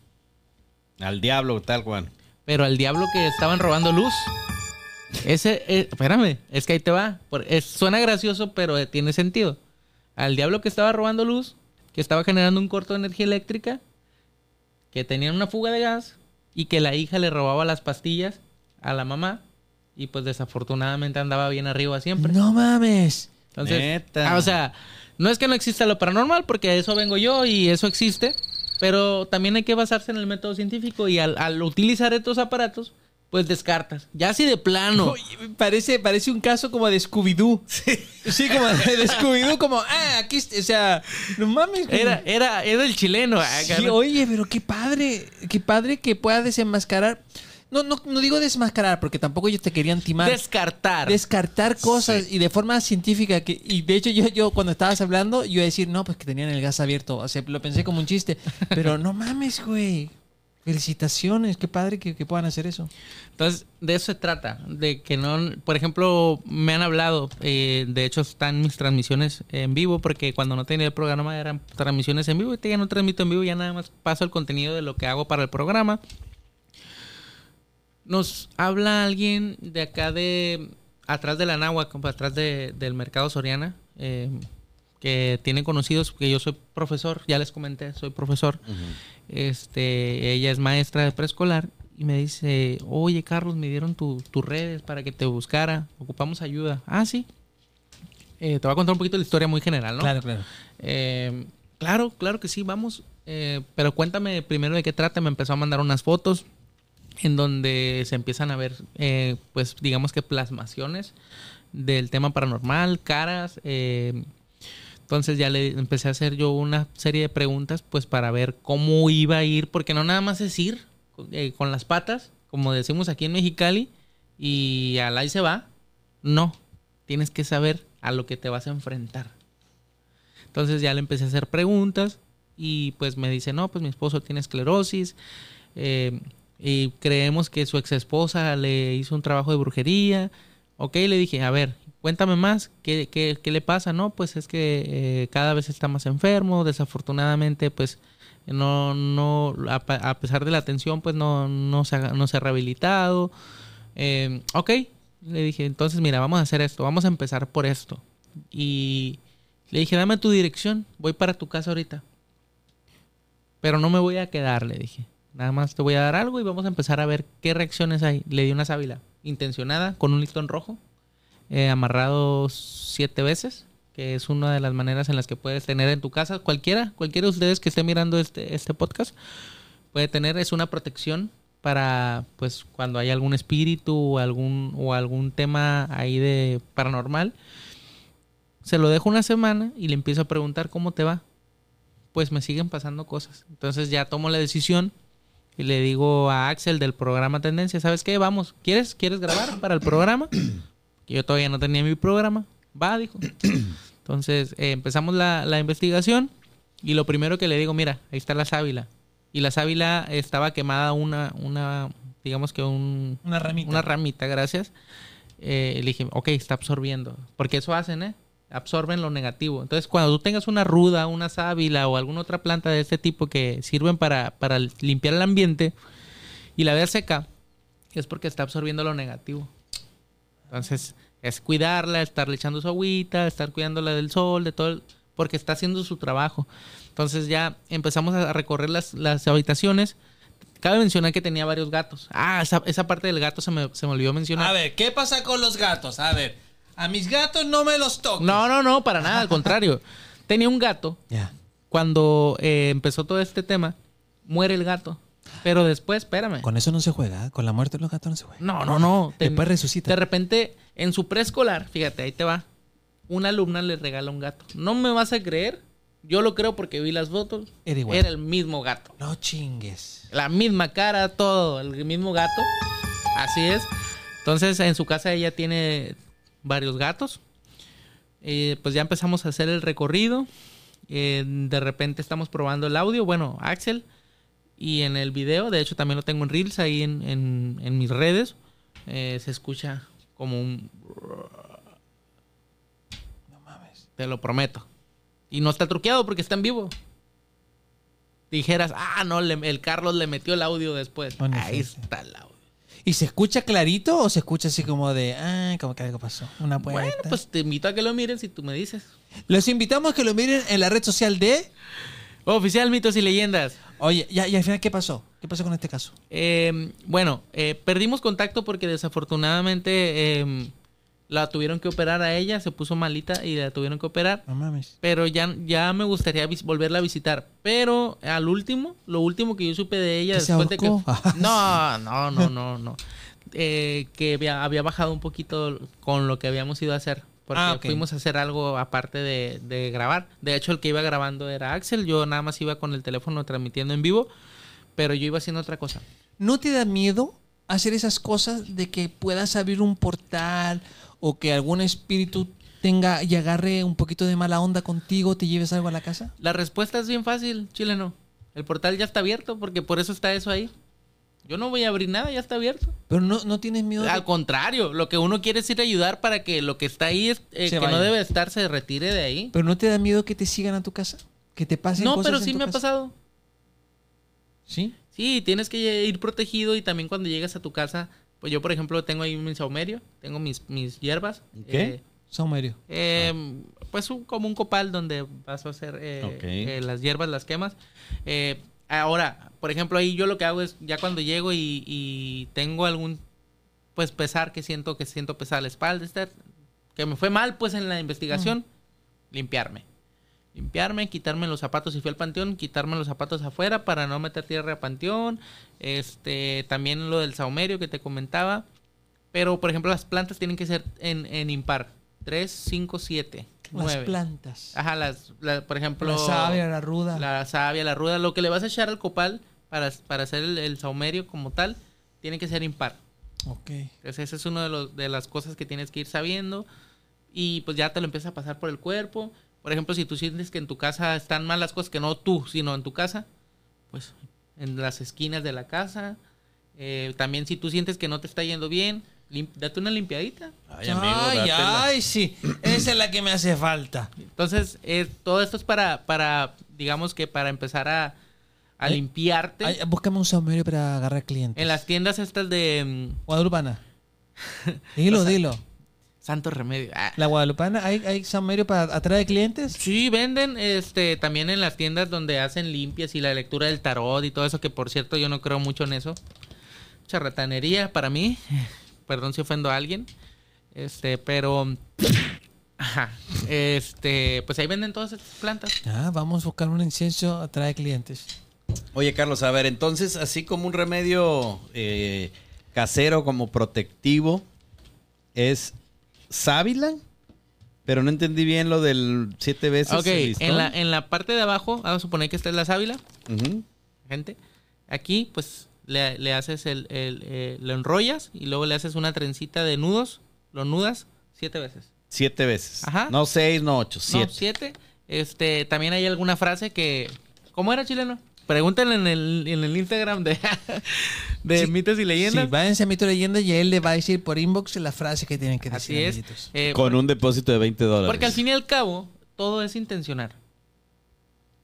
Al diablo, tal cual. Pero al diablo que estaban robando luz. Ese, eh, espérame, es que ahí te va. Por- es- suena gracioso, pero eh, tiene sentido. Al diablo que estaba robando luz, que estaba generando un corto de energía eléctrica, que tenían una fuga de gas y que la hija le robaba las pastillas a la mamá y pues desafortunadamente andaba bien arriba siempre. No mames. Entonces, Neta. ah, o sea, no es que no exista lo paranormal, porque a eso vengo yo y eso existe, pero también hay que basarse en el método científico y al, al utilizar estos aparatos, pues descartas. Ya así de plano. Oye, parece, parece un caso como de Scooby-Doo. Sí. como de Scooby-Doo, como, ah, aquí, o sea, no mames. güey. Era, era, era el chileno. ah, Sí, oye, pero qué padre, qué padre que pueda desenmascarar. No, no, no digo desmascarar, porque tampoco ellos te querían timar. Descartar. descartar cosas y de forma científica que y de hecho yo yo cuando estabas hablando yo iba a decir no pues que tenían el gas abierto o sea lo pensé como un chiste pero no mames güey felicitaciones qué padre que, que puedan hacer eso Entonces, de eso se trata. De que no, por ejemplo, me han hablado, eh, de hecho están mis transmisiones en vivo, porque cuando no tenía el programa eran transmisiones en vivo, y ya no transmito en vivo, ya nada más paso el contenido de lo que hago para el programa. Nos habla alguien de acá de, atrás de la Nahua, atrás de- del mercado Soriana, eh, que tiene conocidos, que yo soy profesor, ya les comenté, soy profesor. Este, ella es maestra de preescolar y me dice, oye Carlos, me dieron tu- tus redes para que te buscara, ocupamos ayuda. Ah, sí. Eh, te voy a contar un poquito la historia muy general, ¿no? claro claro Eh, claro, claro que sí, vamos. Eh, pero cuéntame primero de qué trata. Me empezó a mandar unas fotos en donde se empiezan a ver, pues digamos que plasmaciones del tema paranormal, caras. eh, entonces ya le empecé a hacer yo una serie de preguntas, pues para ver cómo iba a ir, porque no nada más es ir eh, con las patas, como decimos aquí en Mexicali, y al ahí se va. No, tienes que saber a lo que te vas a enfrentar. Entonces ya le empecé a hacer preguntas y pues me dice, no, pues mi esposo tiene esclerosis eh, y creemos que su ex esposa le hizo un trabajo de brujería. Ok, le dije, a ver, cuéntame más, ¿qué, qué, le pasa? No, pues es que eh, cada vez está más enfermo, desafortunadamente pues no, no, a, pesar de la atención pues no, no, se, ha, no se ha rehabilitado. Eh, ok, le dije, entonces mira, vamos a hacer esto, vamos a empezar por esto. Y le dije, dame tu dirección, voy para tu casa ahorita. Pero no me voy a quedar, le dije. Nada más te voy a dar algo y vamos a empezar a ver qué reacciones hay. Le di una sábila intencionada con un listón rojo, eh, amarrado siete veces, que es una de las maneras en las que puedes tener en tu casa. Cualquiera, cualquiera de ustedes que esté mirando este, este podcast, puede tener, es una protección para pues cuando hay algún espíritu o algún o algún tema ahí de paranormal. Se lo dejo una semana y le empiezo a preguntar cómo te va. Pues me siguen pasando cosas. Entonces ya tomo la decisión y le digo a Axel del programa Tendencia sabes qué vamos. Quieres quieres grabar para el programa yo todavía no tenía mi programa va dijo [clears throat] entonces eh, empezamos la, la investigación y lo primero que le digo mira ahí está la sábila y la sábila estaba quemada una, una digamos que un, una ramita una ramita, gracias. Eh, le dije, ok, está absorbiendo. Porque eso hacen, ¿eh? Absorben lo negativo. Entonces, cuando tú tengas una ruda, una sábila o alguna otra planta de este tipo que sirven para, para limpiar el ambiente y la veas seca, es porque está absorbiendo lo negativo. Entonces, es cuidarla, estarle echando su agüita, estar cuidándola del sol, de todo, el- porque está haciendo su trabajo. Entonces ya empezamos a recorrer las, las habitaciones. cabe mencionar que tenía varios gatos. Ah, esa, esa parte del gato se me, se me olvidó mencionar. A ver, ¿qué pasa con los gatos? A ver, a mis gatos no me los toques. No, no, no, para nada, al contrario. [laughs] Tenía un gato. Ya. Cuando eh, empezó todo este tema, muere el gato. Pero después, espérame. Con eso no se juega. Con la muerte de los gatos no se juega. No, no, no. Te- Después resucita. De repente, en su preescolar, fíjate, ahí te va. Una alumna le regala un gato. No me vas a creer. Yo lo creo porque vi las fotos. Era igual. Era el mismo gato. No chingues. La misma cara, todo. El mismo gato. Así es. Entonces, en su casa ella tiene varios gatos. Eh, pues ya empezamos a hacer el recorrido. Eh, de repente estamos probando el audio. Bueno, Axel. Y en el video, de hecho también lo tengo en Reels ahí en, en- en mis redes. eh, se escucha como un... No mames. Te lo prometo. Y no está truqueado porque está en vivo. Dijeras, ah, no, le- el Carlos le metió el audio después. Bueno, Ahí sí, sí. está el audio. ¿Y se escucha clarito o se escucha así como de, ah, como que algo pasó? Una puerta. Bueno, pues te invito a que lo mires y tú me dices. Los invitamos a que lo miren en la red social de. Oficial Mitos y Leyendas. Oye, y al final, ¿qué pasó? ¿Qué pasó con este caso? Eh, bueno, eh, perdimos contacto porque desafortunadamente eh, la tuvieron que operar a ella, se puso malita y la tuvieron que operar. No mames. Pero ya, ya me gustaría volverla a visitar. Pero al último, lo último que yo supe de ella ¿Que se después de que... [laughs] No, no, no, no, no. Eh, que había, había bajado un poquito con lo que habíamos ido a hacer. Porque Ah, ok. fuimos a hacer algo aparte de, de grabar. De hecho, el que iba grabando era Axel. Yo nada más iba con el teléfono transmitiendo en vivo. Pero yo iba haciendo otra cosa. ¿No te da miedo hacer esas cosas de que puedas abrir un portal o que algún espíritu tenga y agarre un poquito de mala onda contigo, te lleves algo a la casa? La respuesta es bien fácil, chileno. El portal ya está abierto porque por eso está eso ahí. Yo no voy a abrir nada, ya está abierto. Pero no, no tienes miedo. de- Al contrario, lo que uno quiere es ir a ayudar para que lo que está ahí, es- eh, que vaya. no debe estar, se retire de ahí. Pero no te da miedo que te sigan a tu casa, que te pasen No, cosas pero en sí tu me ha pasado. Sí. Sí, tienes que ir protegido y también cuando llegas a tu casa, pues yo por ejemplo tengo ahí mi saumerio, tengo mis, mis hierbas. ¿Qué? eh, Saumerio. eh, Pues un- como un copal donde vas a hacer las hierbas, las quemas. Eh, ahora, por ejemplo, ahí yo lo que hago es, ya cuando llego y, y tengo algún, pues pesar que siento, que siento pesar la espalda, este, que me fue mal pues en la investigación, limpiarme. Limpiarme, quitarme los zapatos si fui al panteón, quitarme los zapatos afuera para no meter tierra a panteón. Este, también lo del saumerio que te comentaba. Pero, por ejemplo, las plantas tienen que ser en, en impar. 3, 5, 7, Las 9. plantas. Ajá, las, la- por ejemplo... la savia, la ruda. La savia, la ruda. Lo que le vas a echar al copal para, para hacer el, el saumerio como tal, tiene que ser impar. Ok. Entonces, esa es una de, los- de las cosas que tienes que ir sabiendo. Y pues ya te lo empieza a pasar por el cuerpo. Por ejemplo, si tú sientes que en tu casa están mal las cosas, que no tú, sino en tu casa, pues en las esquinas de la casa. Eh, también si tú sientes que no te está yendo bien, lim- date una limpiadita. Ay, amigo, ay, ay, sí. [clears throat] Esa es la que me hace falta. Entonces, eh, todo esto es para, para, digamos que para empezar a, a limpiarte. Ay, búscame un saumerio para agarrar clientes. en las tiendas estas de mm, Guadalupana. [laughs] Dilo, dilo. Santo Remedio. Ah. La Guadalupana, ¿hay, hay saumerio para atraer clientes? Sí, venden este también en las tiendas donde hacen limpias y la lectura del tarot y todo eso, que por cierto yo no creo mucho en eso. Charlatanería para mí. Perdón si ofendo a alguien. Este, pero ajá, este, pues ahí venden todas estas plantas. Ah, vamos a buscar un incienso, atrae clientes. Oye, Carlos, a ver, entonces, así como un remedio eh, casero, como protectivo, es sábila, pero no entendí bien lo del siete veces. Ok, en la, en la parte de abajo, vamos a suponer que esta es la sábila, gente. Aquí, pues, le, le haces el, el, eh, lo enrollas y luego le haces una trencita de nudos, lo nudas siete veces. Siete veces. Ajá. No seis, no ocho, No, siete. siete. Este, también hay alguna frase que. ¿Cómo era chileno? Pregúntenle en el, en el Instagram de, [laughs] de Sí, mitos y leyendas. Sí, váyanse a Mito Leyenda y él le va a decir por inbox la frase que tienen que decir. Así es. amiguitos. Eh, Con un depósito de 20 dólares. porque al fin y al cabo, todo es intencional.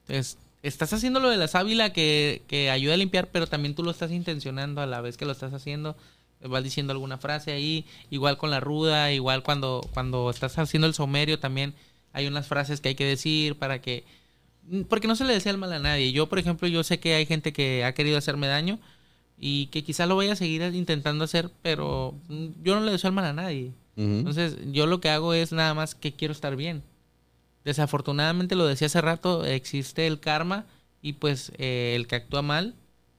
Entonces, estás haciendo lo de la sábila que, que ayuda a limpiar, pero también tú lo estás intencionando a la vez que lo estás haciendo. Vas diciendo alguna frase ahí, igual con la ruda, igual cuando, cuando estás haciendo el somerio también hay unas frases que hay que decir para que... Porque no se le desea el mal a nadie. Yo, por ejemplo, yo sé que hay gente que ha querido hacerme daño, y que quizá lo vaya a seguir intentando hacer, pero yo no le deseo el mal a nadie. Entonces, yo lo que hago es nada más que quiero estar bien. Desafortunadamente, lo decía hace rato, existe el karma y pues eh, el que actúa mal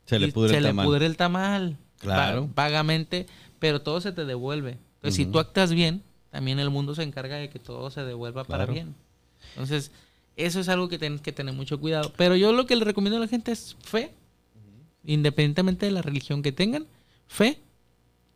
Se le pudre se el le tamal. pudre el tamal. Claro. Va- vagamente, pero todo se te devuelve. Entonces, si tú actas bien, también el mundo se encarga de que todo se devuelva para bien. Entonces, eso es algo que tienes que tener mucho cuidado. Pero yo lo que le recomiendo a la gente es fe, independientemente de la religión que tengan, fe.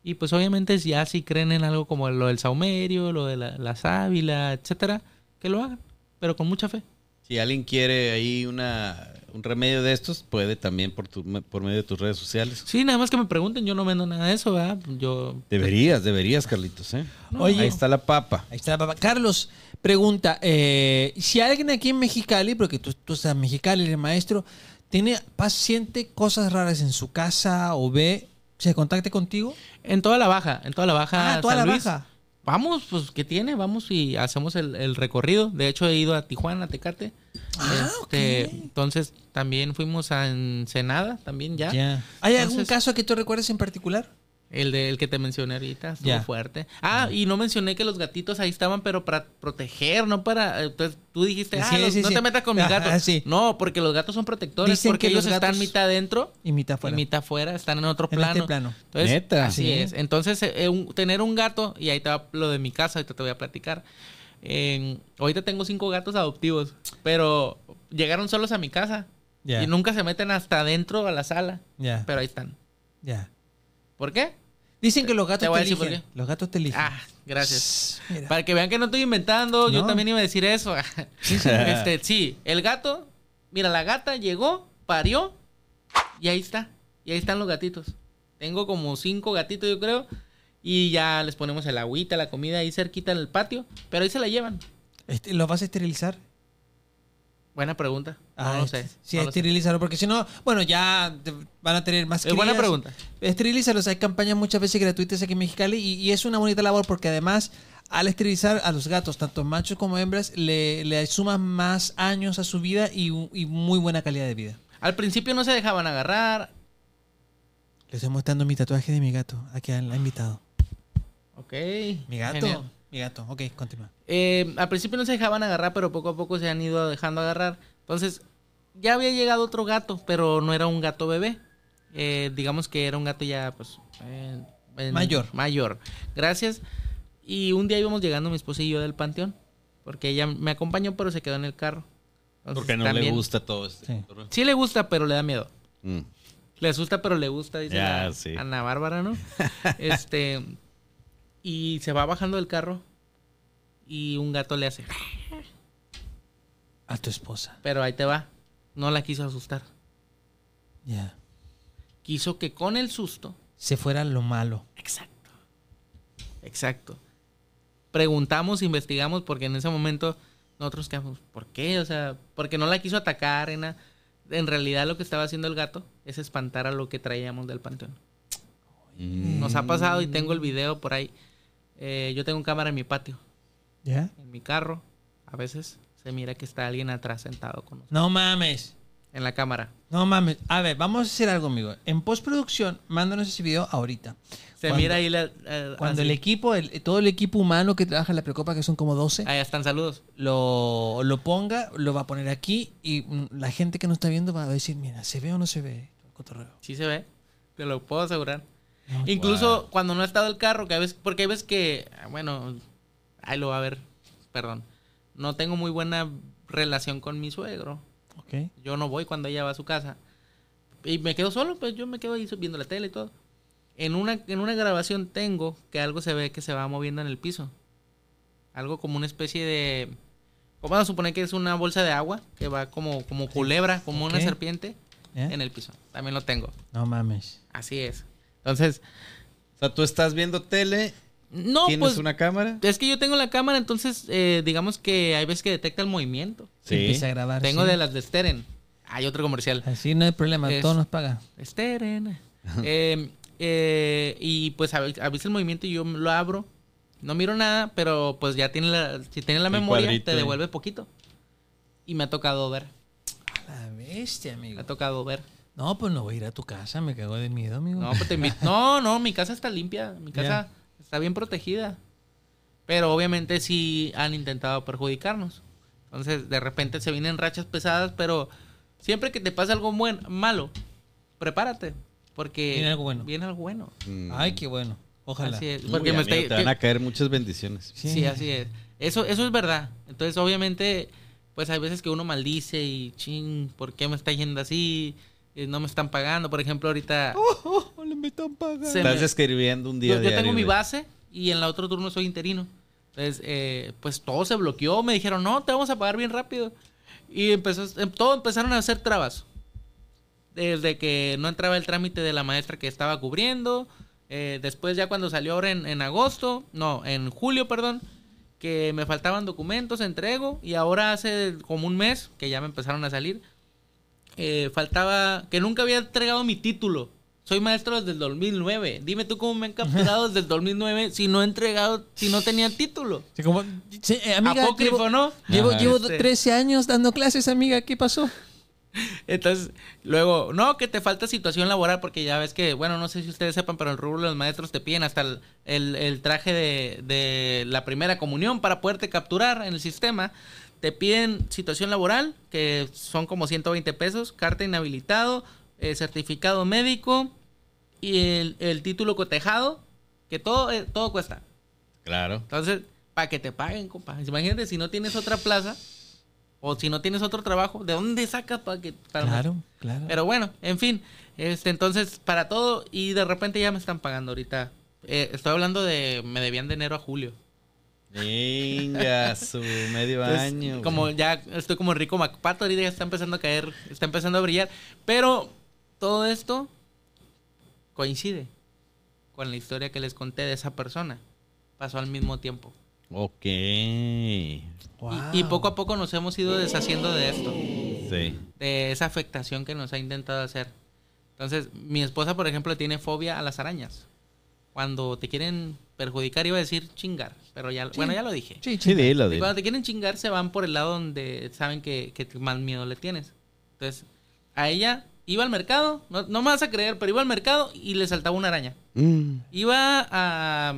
Y pues obviamente ya si creen en algo como lo del saumerio, lo de la, la sábila, etcétera, que lo hagan, pero con mucha fe. Si alguien quiere ahí una, un remedio de estos, puede también por, tu, por medio de tus redes sociales. Sí, nada más que me pregunten, yo no vendo nada de eso, ¿verdad? Yo Deberías, deberías, Carlitos, ¿eh? Oye. Ahí está la papa. Ahí está, papá. Carlos pregunta, eh, si alguien aquí en Mexicali, porque tú, tú estás en Mexicali, eres maestro, tiene paciente cosas raras en su casa o ve, se contacte contigo. En toda la baja, en toda la baja. Ah, toda San la Luis. baja. Vamos, pues, ¿qué tiene? Vamos y hacemos el, el recorrido. De hecho, he ido a Tijuana, a Tecate. Ah, Este, ok. Entonces, también fuimos a Ensenada, también ya. ¿Hay algún caso que tú recuerdes en particular? El de el que te mencioné ahorita, estuvo fuerte. Ah, y no mencioné que los gatitos ahí estaban, pero para proteger, no para... Entonces, tú dijiste, ah, Sí, los- sí, no sí. te metas con mis Ajá, gatos. sí. No, porque los gatos son protectores, Dicen porque que ellos los están mitad adentro Y mitad fuera. y mitad afuera, están en otro En plano. este plano. Entonces, Neta. así Sí. es. Entonces, eh, un- tener un gato, y ahí te va lo de mi casa, ahorita te voy a platicar. En- ahorita tengo cinco gatos adoptivos, pero llegaron solos a mi casa Ya. y nunca se meten hasta adentro a la sala, Ya. pero ahí están. ya. ¿Por qué? Dicen que los gatos Te te, eligen. Los gatos te eligen. Ah, gracias. Mira. Para que vean que no estoy inventando, yo también iba a decir eso. [laughs] este, sí, el gato, mira, la gata llegó, parió y ahí está. Y ahí están los gatitos. Tengo como cinco gatitos, yo creo. Y ya les ponemos el agüita, la comida ahí cerquita en el patio. Pero ahí se la llevan. Este, ¿Los vas a esterilizar? Buena pregunta. No Ah, lo sé. Sí, no lo sé. esterilizarlo, porque si no, bueno, ya te- van a tener más Es buena pregunta. Esterilízalos, hay campañas muchas veces gratuitas aquí en Mexicali y, y es una bonita labor porque además al esterilizar a los gatos, tanto machos como hembras, le, le suman más años a su vida y, y muy buena calidad de vida. Al principio no se dejaban agarrar. Le estoy mostrando mi tatuaje de mi gato, aquí la ha invitado. Ok. Mi gato, genial. mi gato, ok, continúa. Eh, al principio no se dejaban agarrar, pero poco a poco se han ido dejando agarrar. Entonces, ya había llegado otro gato, pero no era un gato bebé. Eh, digamos que era un gato ya, pues... eh, en- Mayor. Mayor. Gracias. Y un día íbamos llegando mi esposa y yo del panteón. Porque ella me acompañó, pero se quedó en el carro. Entonces, Porque no le gusta todo este. Sí. Sí le gusta, pero le da miedo. Mm. Le asusta, pero le gusta, dice Ya, la- sí. Ana Bárbara, ¿no? [laughs] este. Y se va bajando del carro. Y un gato le hace. A tu esposa, Pero ahí te va. No la quiso asustar. ya. Quiso que con el susto. Se fuera lo malo. Exacto. Exacto. Preguntamos, investigamos, porque en ese momento nosotros quedamos, ¿por qué? O sea, porque no la quiso atacar, en, en realidad lo que estaba haciendo el gato es espantar a lo que traíamos del panteón. Mm. Nos ha pasado y tengo el video por ahí. Eh, yo tengo cámara en mi patio, En mi carro. A veces se mira que está alguien atrás sentado con nosotros. No mames. En la cámara. No mames. A ver, vamos a hacer algo, amigo. En postproducción, mándanos ese video ahorita. Se Cuando- mira ahí la, eh, Cuando así. el equipo, el- todo el equipo humano que trabaja en la Precopa, que son como 12, Ahí están saludos. lo, lo ponga, lo va a poner aquí y mm, la gente que nos está viendo va a decir, mira, ¿se ve o no se ve? el cotorreo? Sí se ve. Te lo puedo asegurar. No, Incluso cuando no ha estado el carro, que a veces, porque hay veces que, ah, bueno, ahí lo va a ver, perdón. No tengo muy buena relación con mi suegro. Ok. Yo no voy cuando ella va a su casa. Y me quedo solo, pues yo me quedo ahí viendo la tele y todo. En una, en una grabación tengo que algo se ve que se va moviendo en el piso. Algo como una especie de... Vamos a suponer que es una bolsa de agua que va como, como culebra, como una serpiente ¿Eh? en el piso. También lo tengo. No mames. Así es. Entonces, O sea, tú estás viendo tele, no, tienes pues una cámara. es que yo tengo la cámara, entonces eh, digamos que hay veces que detecta el movimiento. Empieza a grabar. Tengo sí. de las de Steren. Hay otro comercial. Así no hay problema, Es- todo nos paga. Steren. [laughs] Eh, eh, y pues avi- avisa el movimiento y yo lo abro. No miro nada, pero pues ya tiene la, si tiene la El memoria, cuadrito te devuelve poquito. Y me ha tocado ver. A la bestia, Me amigo. ha tocado ver. No, pues no voy a ir a tu casa, me cago de miedo, amigo. No, pues te invito. [laughs] No, no, mi casa está limpia. Mi casa está bien protegida. Pero obviamente sí han intentado perjudicarnos. Entonces, de repente se vienen rachas pesadas, pero siempre que te pase algo buen, malo, prepárate. Porque Viene algo bueno. Viene algo bueno. Mm. Ay, qué bueno. Ojalá. Así es. Uy, Porque me amigo, está- te van a caer muchas bendiciones. Sí. así es. Eso, eso es verdad. Entonces, obviamente, pues hay veces que uno maldice y ching, ¿por qué me está yendo así? Eh, No me están pagando. Por ejemplo, ahorita. Oh, oh, me están pagando. se Estás me- escribiendo un día yo, yo tengo mi base y en la otro turno soy interino. Entonces, eh, pues todo se bloqueó. Me dijeron, no, te vamos a pagar bien rápido. Y empezó, em- todo empezaron a hacer trabas. Desde que no entraba el trámite de la maestra que estaba cubriendo. eh, después ya cuando salió ahora en, en agosto, no, en julio, perdón, que me faltaban documentos, entrego. Y ahora hace como un mes que ya me empezaron a salir. eh, faltaba, que nunca había entregado mi título. Soy maestro desde el 2009. Dime tú cómo me han capturado desde el 2009 si no he entregado, si no tenía título. Sí, como- sí, eh, amiga, Apócrifo, llevo, ¿no? Llevo, Ajá. llevo Este. 13 años dando clases, amiga. ¿Qué pasó? [laughs] Entonces, luego, no, que te falta situación laboral, porque ya ves que, bueno, no sé si ustedes sepan, pero el rubro de los maestros te piden hasta el, el- el traje de, de la primera comunión para poderte capturar en el sistema. Te piden situación laboral, que son como 120 pesos, carta inhabilitado, eh, certificado médico y el, el título cotejado, que todo, eh, todo cuesta. Claro. Entonces, para que te paguen, compa. Imagínate si no tienes otra plaza o si no tienes otro trabajo, ¿de dónde sacas para que para Claro, claro. Pero bueno, en fin, este entonces para todo y de repente ya me están pagando ahorita. Eh, estoy hablando de me debían de enero a julio. Venga, [laughs] su medio Entonces, año. como ya estoy como rico Macpato, ahorita ya está empezando a caer, está empezando a brillar, pero todo esto coincide con la historia que les conté de esa persona. Pasó al mismo tiempo. Ok. Wow. Y, y poco a poco nos hemos ido deshaciendo de esto, Sí. de esa afectación que nos ha intentado hacer. Entonces, mi esposa, por ejemplo, tiene fobia a las arañas. Cuando te quieren perjudicar, iba a decir chingar, pero ya, bueno, ya lo dije. Sí, Sí, chinga. dilo, Y cuando te quieren chingar, se van por el lado donde saben que, que más miedo le tienes. Entonces, a ella iba al mercado, no, no me vas a creer, pero iba al mercado y le saltaba una araña. Mm. Iba a,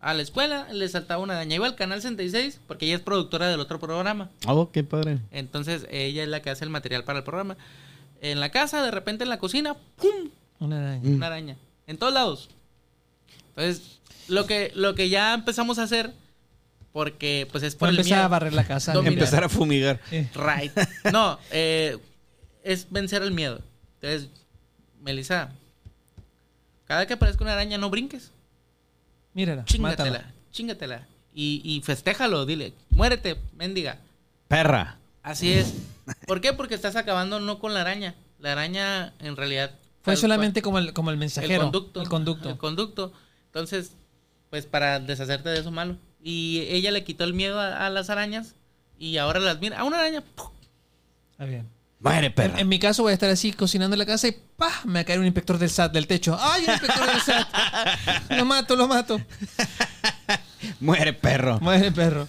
a la escuela, le saltaba una araña. Iba al canal 66, porque ella es productora del otro programa. Oh, qué padre. Entonces, ella es la que hace el material para el programa. En la casa, de repente en la cocina, ¡pum! Una araña. Mm. Una araña. En todos lados. Entonces, lo que, lo que ya empezamos a hacer, porque pues es por Voy a el empezar a miedo. barrer la casa. Domina. amiga. Empezar a fumigar. Eh, Right. No, eh, es vencer el miedo. Entonces, Melissa, cada que aparezca una araña, no brinques. Mírala, Chingatela, mátala. chingatela. Y, y festéjalo, dile, muérete, mendiga. Perra. Así es. ¿Por qué? Porque estás acabando no con la araña. La araña, en realidad... Fue solamente como el, como el mensajero. el conducto. El conducto. El conducto. Entonces, pues para deshacerte de eso malo. Y ella le quitó el miedo a, a las arañas y ahora las mira. A una araña. Está bien. Muere, En, perra. en mi caso voy a estar así cocinando en la casa y ¡pah! me va a caer un inspector del SAT del techo. ¡Ay, un inspector del SAT! [laughs] Lo mato, lo mato. Muere, perro. Muere perro.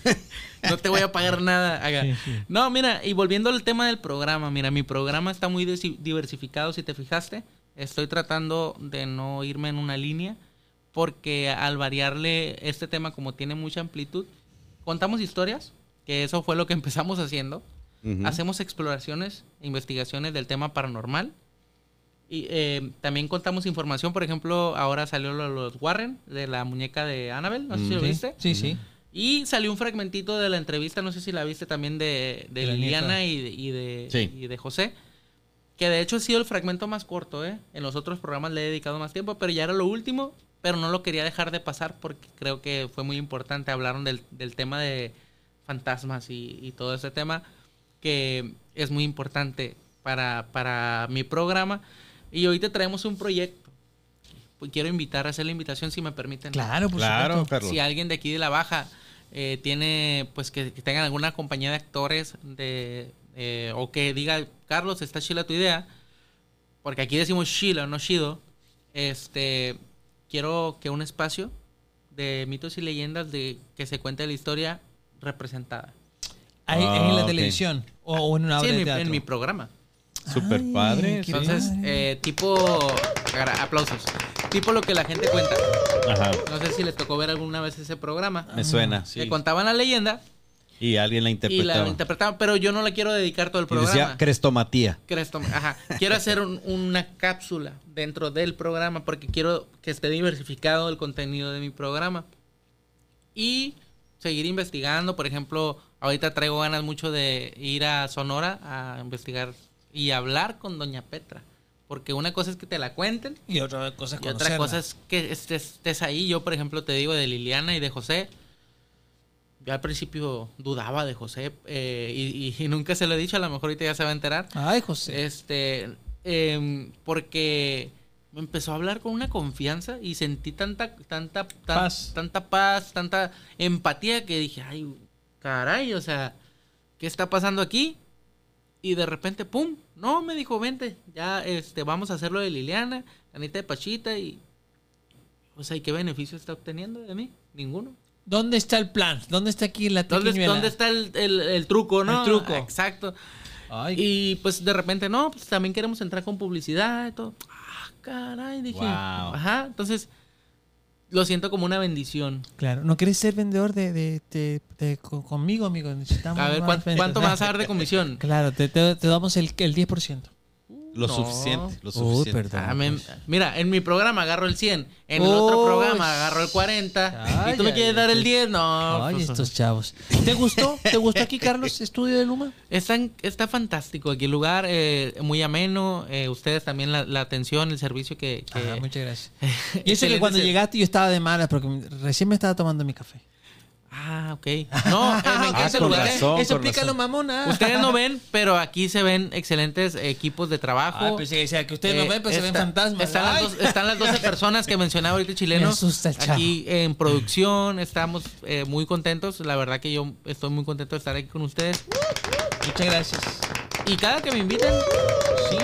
no te voy a pagar nada. Sí, sí. No, mira, y volviendo al tema del programa, mira, mi programa está muy diversificado, si te fijaste. Estoy tratando de no irme en una línea, porque al variarle este tema, como tiene mucha amplitud, contamos historias, que eso fue lo que empezamos haciendo. Ujú. Hacemos exploraciones, e investigaciones del tema paranormal. Y eh, también contamos información, por ejemplo, ahora salió lo de los Warren, de la muñeca de Annabelle, no sé si lo viste. Sí, sí. Y salió un fragmentito de la entrevista, no sé si la viste también de, de De Liliana y de, y, de, Sí. y de José. Que de hecho ha sido el fragmento más corto, ¿eh? En los otros programas le he dedicado más tiempo, pero ya era lo último, pero no lo quería dejar de pasar porque creo que fue muy importante. Hablaron del, del tema de fantasmas y, y todo ese tema, que es muy importante para, para mi programa. Y hoy te traemos un proyecto. Pues quiero invitar, hacer la invitación si me permiten. Claro, por Claro. Si alguien de aquí de la baja eh, tiene, pues que, que tengan alguna compañía de actores de, eh, o que diga, Carlos, está chila tu idea, porque aquí decimos chila, no chido, este, quiero que un espacio de mitos y leyendas de que se cuente la historia representada. Ahí, Ah, ahí en la ok. televisión o, o en una Sí, obra en de mi, teatro. en mi programa. Súper Ay, padre. Entonces, padre. eh, tipo, aplausos. Tipo lo que la gente cuenta. Ajá. No sé si les tocó ver alguna vez ese programa. Me suena, sí. Que contaban la leyenda Y alguien la y interpretaba. la interpretaban, pero yo no la quiero dedicar todo el Y programa. decía crestomatía. Cresto- ajá. Quiero hacer un- una cápsula dentro del programa porque quiero que esté diversificado el contenido de mi programa. Y seguir investigando. Por ejemplo, ahorita traigo ganas mucho de ir a Sonora a investigar y hablar con Doña Petra. Porque una cosa es que te la cuenten Y otra cosa es y otra cosa es que estés, estés ahí. Yo, por ejemplo, te digo de Liliana y de José. Yo al principio dudaba de José eh, y, y- y nunca se lo he dicho. A lo mejor ahorita ya se va a enterar. Ay, José. Este, em, porque me empezó a hablar con una confianza y sentí tanta, tanta, tan- Paz. tanta paz, tanta empatía que dije, ay, caray, o sea, ¿qué está pasando aquí? Y de repente, pum, no, me dijo, vente, ya, este, vamos a hacerlo de Liliana, Anita de Pachita y, o sea, ¿y qué beneficio está obteniendo de mí? Ninguno. ¿Dónde está el plan? ¿Dónde está aquí la ¿Dónde? ¿dónde está el, el- el truco, no? El truco. Exacto. Ay, Y pues de repente, no, pues también queremos entrar con publicidad y todo. Ah, caray, dije. Wow. Ajá, entonces lo siento como una bendición. claro. ¿No quieres ser vendedor de, de, de- de- con- conmigo, amigo? Necesitamos A ver, ¿cuánto, vas a dar de comisión? [laughs] Claro, te, te- te damos el, el 10%. Lo No. suficiente. Lo Uy, suficiente. perdón. Ah, me- mira, en mi programa agarro el 100, en el otro programa agarro el 40. Ay, ¿Y tú me quieres ay, dar el sí. 10? No. Ay, pues, estos chavos. ¿Te gustó? ¿Te gustó aquí, Carlos, estudio de Luma? Está, está fantástico aquí el lugar, eh, muy ameno. eh, ustedes también la, la atención, el servicio que... que- Ajá, muchas gracias. [laughs] Y eso que cuando llegaste yo estaba de malas porque recién me estaba tomando mi café. Ah, ok. No, eh, me [laughs] encanta Ah, el con lugar. razón. Eso explícalo, mamona. Ustedes no ven, pero aquí se ven excelentes equipos de trabajo. Ah, que decía que ustedes no Eh, ven, pero se ven fantasmas. Están las, dos- están las 12 [laughs] personas que mencionaba ahorita el chileno. Me asusta el chavo. Aquí en producción estamos eh, muy contentos. La verdad que yo estoy muy contento de estar aquí con ustedes. Muchas gracias. Y cada que me inviten, Sí.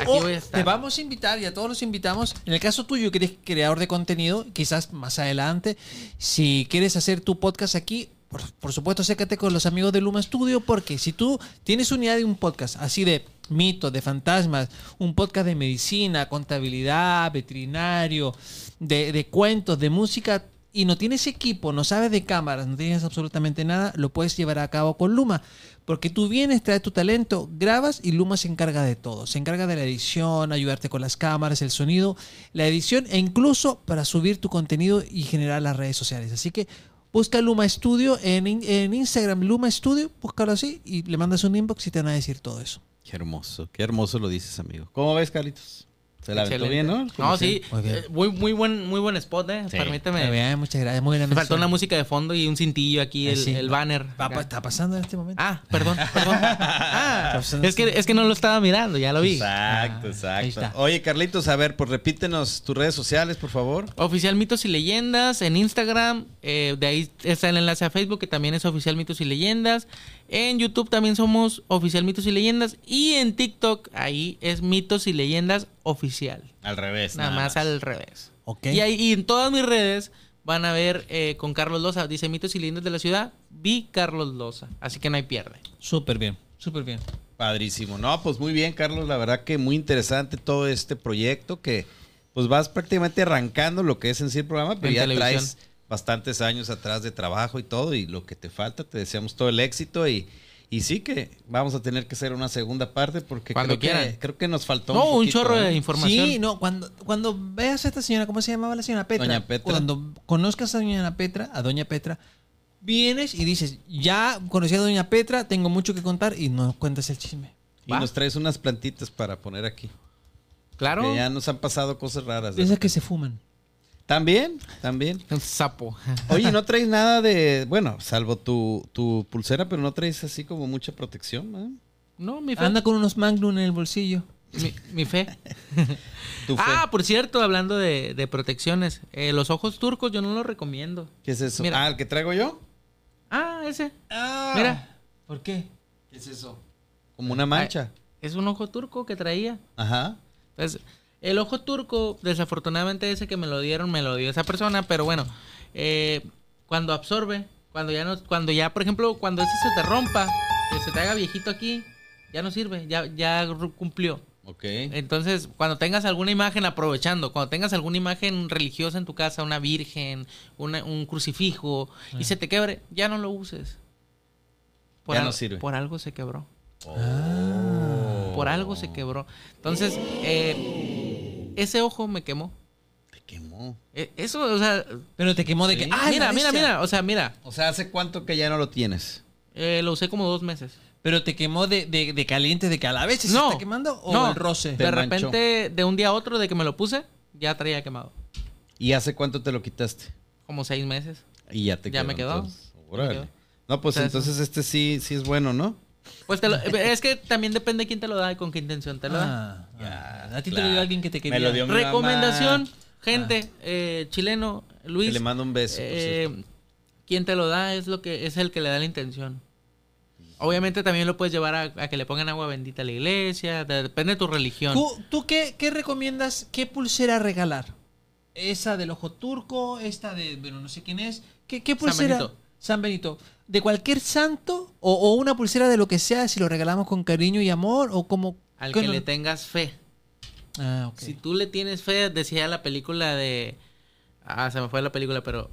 aquí voy a estar. Te vamos a invitar y a todos los invitamos. En el caso tuyo, que eres creador de contenido, quizás más adelante, si quieres hacer tu podcast aquí, por, por supuesto, sécate con los amigos de Luma Studio, porque si tú tienes unidad de un podcast así de mitos, de fantasmas, un podcast de medicina, contabilidad, veterinario, de, de cuentos, de música, y no tienes equipo, no sabes de cámaras, no tienes absolutamente nada, lo puedes llevar a cabo con Luma. Porque tú vienes, traes tu talento, grabas y Luma se encarga de todo. Se encarga de la edición, ayudarte con las cámaras, el sonido, la edición e incluso para subir tu contenido y generar las redes sociales. Así que busca Luma Studio en, en Instagram, Luma Studio, búscalo así y le mandas un inbox y te van a decir todo eso. Qué hermoso. Qué hermoso lo dices, amigo. ¿Cómo ves, Carlitos? Se la aventó bien, ¿no? No, sí. Muy bien. eh, Muy, muy, buen, muy buen spot, eh. Sí. Permíteme. Muy bien, muchas gracias. Muy faltó una música de fondo y un cintillo aquí, Eh, el, sí. el banner. Está pasando en este momento. Ah, perdón, perdón. [laughs] Ah, pasando es, que, es que no lo estaba mirando, ya lo vi. Exacto, Ah, exacto. Oye, Carlitos, a ver, pues repítenos tus redes sociales, por favor. Oficial Mitos y Leyendas en Instagram. eh, de ahí está el enlace a Facebook, que también es Oficial Mitos y Leyendas. En YouTube también somos Oficial Mitos y Leyendas. Y en TikTok, ahí es Mitos y Leyendas Oficial. Al revés. Nada, más, al revés. Ok. Y ahí y en todas mis redes van a ver eh, con Carlos Loza. Dice Mitos y Leyendas de la ciudad. Vi Carlos Loza. Así que no hay pierde. Súper bien, súper bien. Padrísimo. No, pues muy bien, Carlos. La verdad que muy interesante todo este proyecto que pues vas prácticamente arrancando lo que es en sí el programa, pero En ya televisión. traes bastantes años atrás de trabajo y todo y lo que te falta, te deseamos todo el éxito y, y sí que vamos a tener que hacer una segunda parte porque Cuando creo, quieran. que, creo que nos faltó No, un poquito, chorro de ¿eh? información. Sí, no, cuando, cuando veas a esta señora, ¿cómo se llamaba la señora Petra? Doña Petra. Cuando conozcas a doña Petra, a doña Petra, vienes y dices, ya conocí a doña Petra, tengo mucho que contar y nos cuentas el chisme. Y Va. nos traes unas plantitas para poner aquí. Claro. Que ya nos han pasado cosas raras. De esas que se fuman. También, también. Un sapo. [laughs] Oye, no traes nada de, bueno, salvo tu, tu pulsera, pero no traes así como mucha protección, ¿no? No, mi fe. Anda con unos Magnum en el bolsillo. Mi, mi fe. [laughs] Tu fe. Ah, por cierto, hablando de, de protecciones, eh, los ojos turcos yo no los recomiendo. ¿Qué es eso? Mira. Ah, ¿el que traigo yo? Ah, ese. Ah. Mira, ¿Por qué? ¿Qué es eso? Como una mancha. es un ojo turco que traía. Ajá. Entonces, el ojo turco, desafortunadamente ese que me lo dieron, me lo dio esa persona, pero bueno, eh, cuando absorbe, cuando ya no, cuando ya, por ejemplo, cuando ese se te rompa, que se te haga viejito aquí, ya no sirve, ya, ya cumplió. Ok. Entonces, cuando tengas alguna imagen, aprovechando, cuando tengas alguna imagen religiosa en tu casa, una virgen, una- un crucifijo, y se te quebre, ya no lo uses. Por Ya al- no sirve. Por algo se quebró. Oh. Por algo se quebró. Entonces, eh, ese ojo me quemó. Te quemó. Eh, Eso, o sea, Pero te quemó de que. ¡Ah, mira, mira, mira, o sea, mira, O sea, ¿hace cuánto que ya no lo tienes? eh, lo usé como dos meses. Pero te quemó de, de, de caliente, de que a la vez se No. está quemando o No. el roce. De manchó. repente, de un día a otro, de que me lo puse, ya traía quemado. ¿Y hace cuánto te lo quitaste? Como seis meses. Y ya te Ya me quedó. entonces. Órale. Me quedó. No, pues O sea, eso- entonces este sí, sí es bueno, ¿no? Pues te lo- es que también depende de quién te lo da y con qué intención te lo da. Ah, Ya, ah. a ti te lo dio alguien que te quería. Me lo dio mi Recomendación, mamá. gente, eh, chileno, Luis. Que le mando un beso, eh, quien te lo da es lo que es el que le da la intención. Obviamente también lo puedes llevar a, a que le pongan agua bendita a la iglesia, de- depende de tu religión. ¿Tú, tú qué, qué recomiendas? ¿Qué pulsera regalar? ¿Esa del ojo turco? ¿Esta de, bueno, no sé quién es? ¿Qué, qué San pulsera? Benito. San Benito. ¿De cualquier santo? O, o una pulsera de lo que sea si lo regalamos con cariño y amor? ¿O como al que no- le tengas fe. Ah, ok. Si tú le tienes fe, decía la película de... Ah, se me fue la película, pero...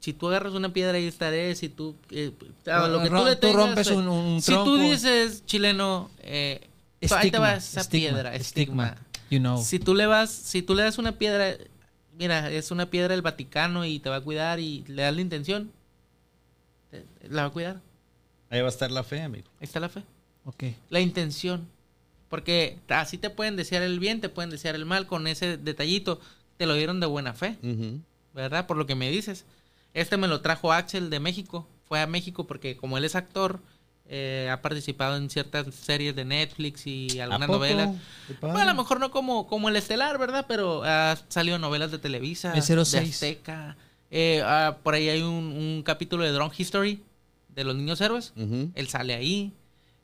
Si tú agarras una piedra y estaré, si tú... eh, lo que tú rompes un- un Si tú dices, chileno, eh, ahí te va esa estigma, piedra, estigma. You know. Si tú le vas, si tú le das una piedra, mira, es una piedra del Vaticano y te va a cuidar y le das la intención, te- la va a cuidar. Ahí va a estar la fe, amigo. Ahí está la fe. Ok. La intención. Porque así te pueden desear el bien, te pueden desear el mal con ese detallito. Te lo dieron de buena fe. ¿verdad? Por lo que me dices. Este me lo trajo Axel de México. Fue a México porque como él es actor, eh, ha participado en ciertas series de Netflix y ¿A algunas novelas. Bueno, a lo mejor no como, como el estelar, ¿verdad? Pero ha salido en novelas de Televisa, de. Azteca. Eh, ah, por ahí hay un, un capítulo de Drone History de los niños héroes. Él sale ahí.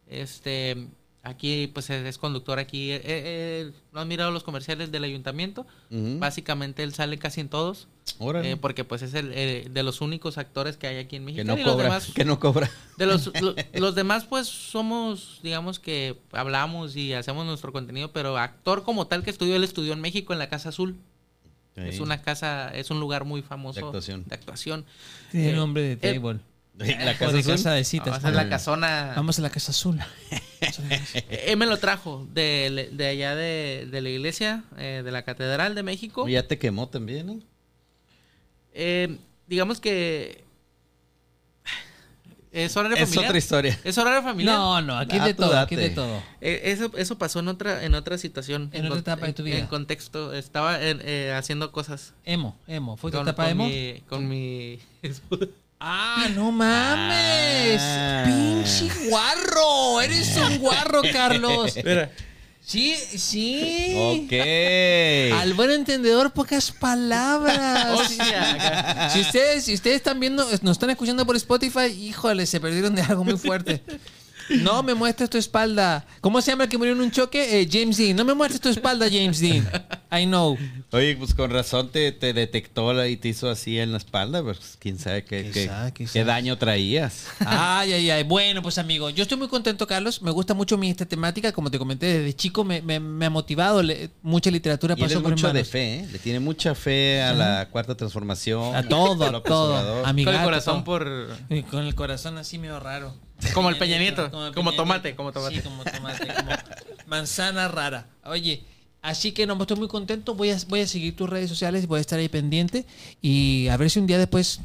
Este, aquí pues es, conductor aquí. Eh, eh, ¿No han mirado los comerciales del ayuntamiento? Básicamente él sale casi en todos. Eh, porque pues es el eh, de los únicos actores que hay aquí en México. que no Y los cobra. demás- [laughs] Que no cobra. de los, lo- [laughs] los demás, pues somos, digamos que hablamos y hacemos nuestro contenido, pero actor como tal que estudió, él estudió en México en la Casa Azul. Es una casa, es un lugar muy famoso De actuación. de actuación. Tiene Eh, nombre de eh, table. La O casa de azul. casa de No, citas. esa es la casona. Vamos a la casa azul. Eh, [laughs] Él me lo trajo de, de allá de, de la iglesia, eh, de la Catedral de México. Ya te quemó también, ¿eh? Eh, digamos que es horario Es familiar. otra historia. Es horario familiar. No, no, aquí Ah, de tú todo, aquí date. de todo. Eh, eso, eso pasó en otra, en otra situación. En otra etapa de tu vida. En contexto. Estaba en- eh, haciendo cosas. Emo, emo. ¿Fue tu con, etapa con emo? Mi, con mi. Ah, no mames. Ah. Pinche guarro. Eres un guarro, Carlos. Mira. Sí, sí. Ok. Al buen entendedor, pocas palabras. [laughs] Hostia. Si ustedes, si ustedes están viendo, nos están escuchando por Spotify, híjole, se perdieron de algo muy fuerte. No me muestres tu espalda. ¿Cómo se llama el que murió en un choque? Eh, James Dean. No me muestres tu espalda, James Dean. I know. Oye, pues con razón te, te detectó la- y te hizo así en la espalda, pues quién sabe qué, qué- Quizá, qué quizá. daño traías. Ay, ay, ay. Bueno, pues amigo, yo estoy muy contento, Carlos. Me gusta mucho mi esta temática. Como te comenté, desde chico me, me- me ha motivado. Le- mucha literatura Y pasó por mucho de fe, ¿eh? Le tiene mucha fe a la cuarta transformación. A todo, [laughs] a todo. Obrador. A mi Con el corazón todo. por. Y con el corazón así medio raro. Como el Peña Nieto, como Peña tomate, Nieto. como tomate. Sí, como tomate, como manzana rara. Oye, así que no, estoy muy contento. Voy a, voy a seguir tus redes sociales, voy a estar ahí pendiente. Y a ver si un día después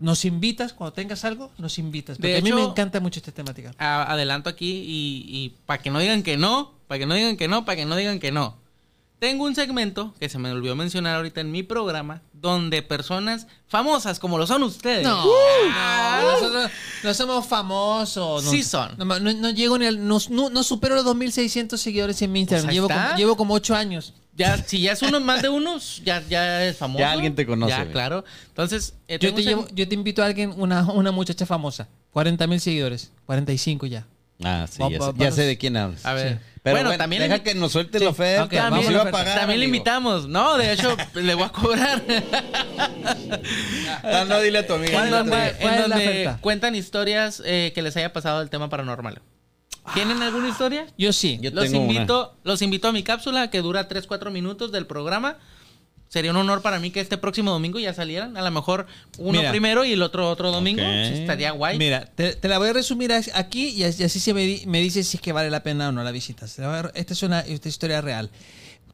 nos invitas, cuando tengas algo, nos invitas. Porque De a mí me hecho- encanta mucho esta temática. A- adelanto aquí y, y para que no digan que no, para que no digan que no, para que no digan que no. Tengo un segmento que se me olvidó mencionar ahorita en mi programa, donde personas famosas como lo son ustedes. No, no, nosotros no somos famosos. no- Sí son. No, no- no llego ni al. No, no- no supero los 2.600 seguidores en mi Instagram. Pues ahí llevo, como, llevo como 8 años. Ya, si ya es uno más de unos, ya, ya es famoso. Ya alguien te conoce, Ya, claro. Entonces, eh, Yo te, llevo, yo te invito a alguien, una, una muchacha famosa. 40 mil seguidores. 45 ya. Ah, sí, Va- ya, va- sé, ya vamos. sé de quién hablas. A ver. Pero bueno, bueno, también deja le- que nos suelte Sí. la oferta. Ok, nos vamos a pagar, también le invitamos. No, de hecho, le voy a cobrar. [laughs] Ah, no, dile a tu amiga. en donde, amiga. ¿Cuál en donde cuentan historias eh, que les haya pasado el tema paranormal. ¿Tienen alguna historia? Yo sí. Yo Los tengo una. invito, los invito a mi cápsula que dura 3-4 minutos del programa. Sería un honor para mí que este próximo domingo ya salieran. A lo mejor uno Mira. primero y el otro otro domingo. Ok. Sí, estaría guay. Mira, te, te la voy a resumir aquí y, as- y así se me, me dice si es que vale la pena o no la visita. Esta es una esta es historia real.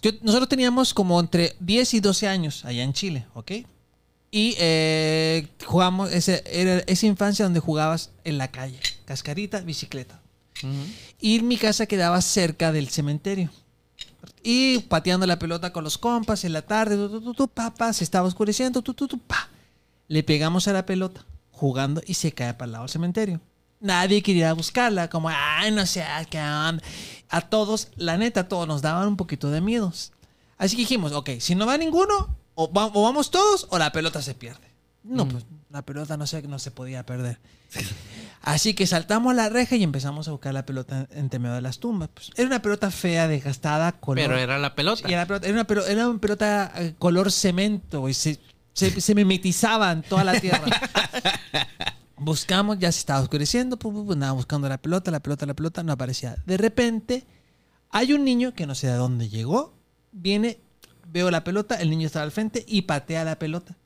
Yo- nosotros teníamos como entre 10 y 12 años allá en Chile, ¿ok? Y eh, jugamos, ese, era esa infancia donde jugabas en la calle, cascarita, bicicleta. Ujú. Y mi casa quedaba cerca del cementerio. Y pateando la pelota con los compas en la tarde, tu, tu, pa, pa, se estaba oscureciendo, tu, tu, tu, pa. Le pegamos a la pelota, jugando, y se cae para el lado del cementerio. Nadie quería buscarla, como, ay, no sé, qué onda. A todos, la neta, a todos nos daban un poquito de miedos. Así que dijimos, ok, si no va ninguno, o, va- o vamos todos, o la pelota se pierde. No, pues la pelota no se, no se podía perder. Así que saltamos la reja y empezamos a buscar la pelota entre medio de las tumbas. Pues, era una pelota fea, desgastada, color. Pero era la pelota. Y era, pelota- era una, pelo- era una pelota eh, color cemento, y se, se, se mimetizaba en toda la tierra. [laughs] Buscamos, ya se estaba oscureciendo, pu, pu, pu, andaba buscando la pelota, la pelota, la pelota, no aparecía. De repente, hay un niño que no sé de dónde llegó, viene, veo la pelota, el niño estaba al frente y patea la pelota.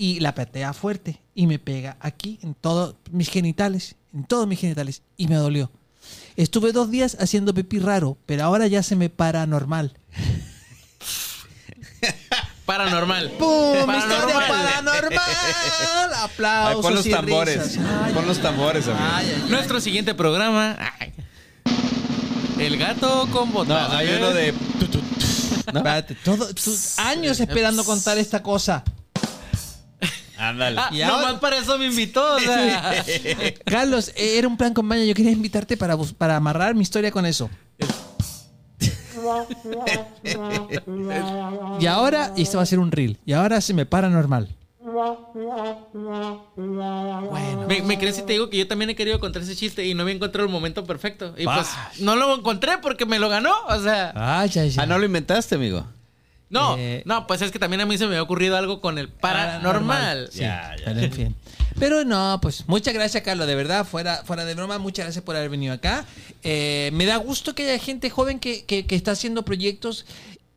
Y la patea fuerte y me pega aquí en todos mis genitales, en todos mis genitales, y me dolió. Estuve dos días haciendo pipí raro, pero ahora ya se me para normal. Paranormal. [laughs] [laughs] ¡Pum! Paranormal. ¡Historia paranormal! [laughs] Ay, ¡Aplausos pon los y tambores. risas. Ay, Pon los tambores, amigo. ay, ay, ay. Nuestro siguiente programa. ay, El gato con No, botas. hay uno de. ¿No? Espérate, todo, años esperando contar esta cosa. Ándale. Ah, Y ahora- nomás para eso me invitó. o sea. [laughs] Carlos, eh, era un plan con. Yo quería invitarte para, para amarrar mi historia con eso. y ahora, y esto va a ser un reel. Y ahora se me para normal. Bueno. ¿Me, me crees si te digo que yo también he querido contar ese chiste y no me encontrado el momento perfecto? Y pues no lo encontré porque me lo ganó. O sea, Ay, ay, ay. Ah, no lo inventaste, amigo. No, Eh, no, pues es que también a mí se me había ocurrido algo con el paranormal. Sí, Ya, ya. Pero en fin. Pero no, pues muchas gracias, Carlos. De verdad, fuera, fuera de broma, muchas gracias por haber venido acá. Eh, me da gusto que haya gente joven que, que- que está haciendo proyectos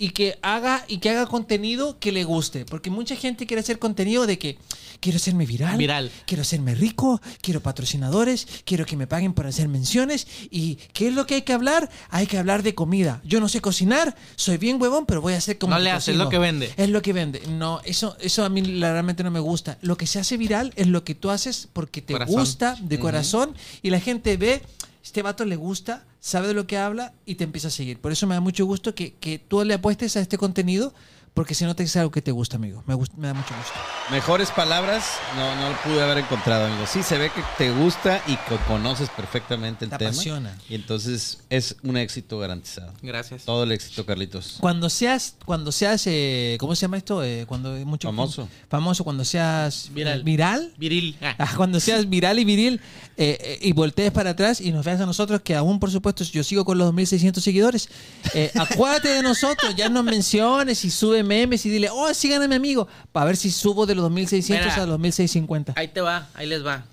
y que haga y que haga contenido que le guste. Porque mucha gente quiere hacer contenido de que quiero hacerme viral. Viral. Quiero hacerme rico, quiero patrocinadores, quiero que me paguen por hacer menciones. ¿Y qué es lo que hay que hablar? Hay que hablar de comida. Yo no sé cocinar, soy bien huevón, pero voy a hacer como No le haces, es lo que vende. Es lo que vende. No, eso, eso a mí realmente no me gusta. Lo que se hace viral es lo que tú haces porque te Corazón. gusta de corazón y la gente ve, este vato le gusta, sabe de lo que habla y te empieza a seguir. Por eso me da mucho gusto que, que tú le apuestes a este contenido porque se nota que es algo que te gusta, amigo. Me, gust- me da mucho gusto. Mejores palabras no, no lo pude haber encontrado, amigo. Sí, se ve que te gusta y que conoces perfectamente el Te tema. apasiona. Y entonces es un éxito garantizado. Gracias. Todo el éxito, Carlitos. Cuando seas, cuando seas, eh, ¿cómo se llama esto? Eh, cuando es mucho Famoso. Famoso, cuando seas Viral. viral Viril. Ah. [laughs] Ah, cuando seas viral y viril eh, eh, y voltees para atrás y nos veas a nosotros, que aún por supuesto yo sigo con los 2.600 seguidores, eh, acuérdate de nosotros, ya nos menciones y sube memes y dile, oh, sigan a mi amigo, para ver si subo de los 2.600 Mira. a los 2.650. Ahí te va, ahí les va.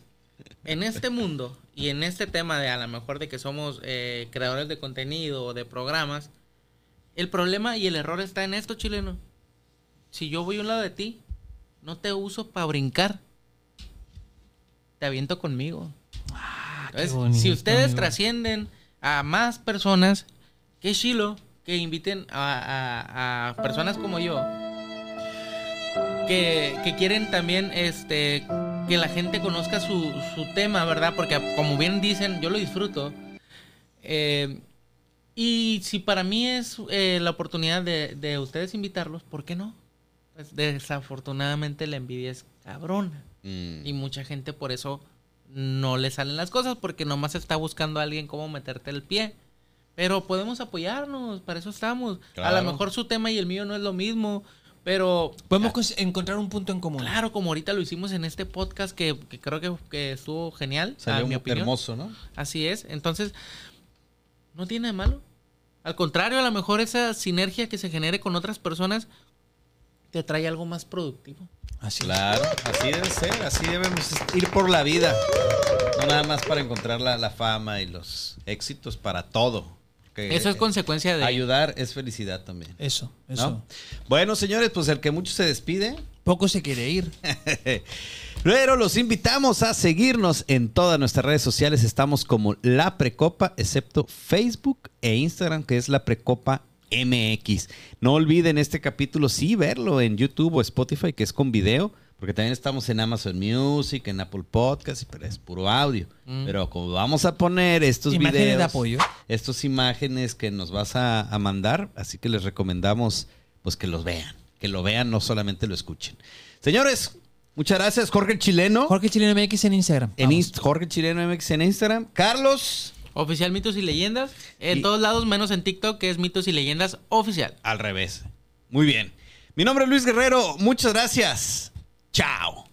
En este mundo y en este tema de a lo mejor de que somos eh, creadores de contenido o de programas, el problema y el error está en esto, chileno. Si yo voy a un lado de ti, no te uso para brincar. Te aviento conmigo. Entonces, bonito, si ustedes amigo. trascienden a más personas, qué chilo que inviten a, a- a personas como yo que, que quieren también este que la gente conozca su, su tema, ¿verdad? Porque como bien dicen, yo lo disfruto. Eh, y si para mí es eh, la oportunidad de, de ustedes invitarlos, ¿por qué no? Pues desafortunadamente la envidia es cabrona. Mm. Y mucha gente por eso no le salen las cosas, porque nomás está buscando a alguien cómo meterte el pie. Pero podemos apoyarnos, para eso estamos. A lo mejor su tema y el mío no es lo mismo, pero Podemos encontrar un punto en común. Claro, como ahorita lo hicimos en este podcast que, que creo que, que estuvo genial, Salió mi opinión. hermoso, ¿no? Así es. Entonces, no tiene de malo. Al contrario, a lo mejor esa sinergia que se genere con otras personas te trae algo más productivo. Así. Claro, así debe ser, así debemos ir por la vida. No nada más para encontrar la, la fama y los éxitos, para todo. Eso es consecuencia de... Ayudar es felicidad también. Eso, ¿no? eso. Bueno, señores, pues el que mucho se despide. Poco se quiere ir. [laughs] Pero los invitamos a seguirnos en todas nuestras redes sociales. Estamos como La Precopa, excepto Facebook e Instagram, que es La Precopa MX. No olviden este capítulo, sí, verlo en YouTube o Spotify, que es con video, porque también estamos en Amazon Music, en Apple Podcast, pero es puro audio. Mm. Pero como vamos a poner estos Imágenes videos, de apoyo. estas imágenes que nos vas a, a mandar, así que les recomendamos pues que los vean, que lo vean, no solamente lo escuchen. Señores, muchas gracias, Jorge el Chileno. Jorge Chileno MX en Instagram. En. Inst- Jorge Chileno MX en Instagram. Carlos, Oficial Mitos y Leyendas. En Y- todos lados, menos en TikTok, que es Mitos y Leyendas Oficial. al revés. Muy bien. Mi nombre es Luis Guerrero. Muchas gracias. Chao.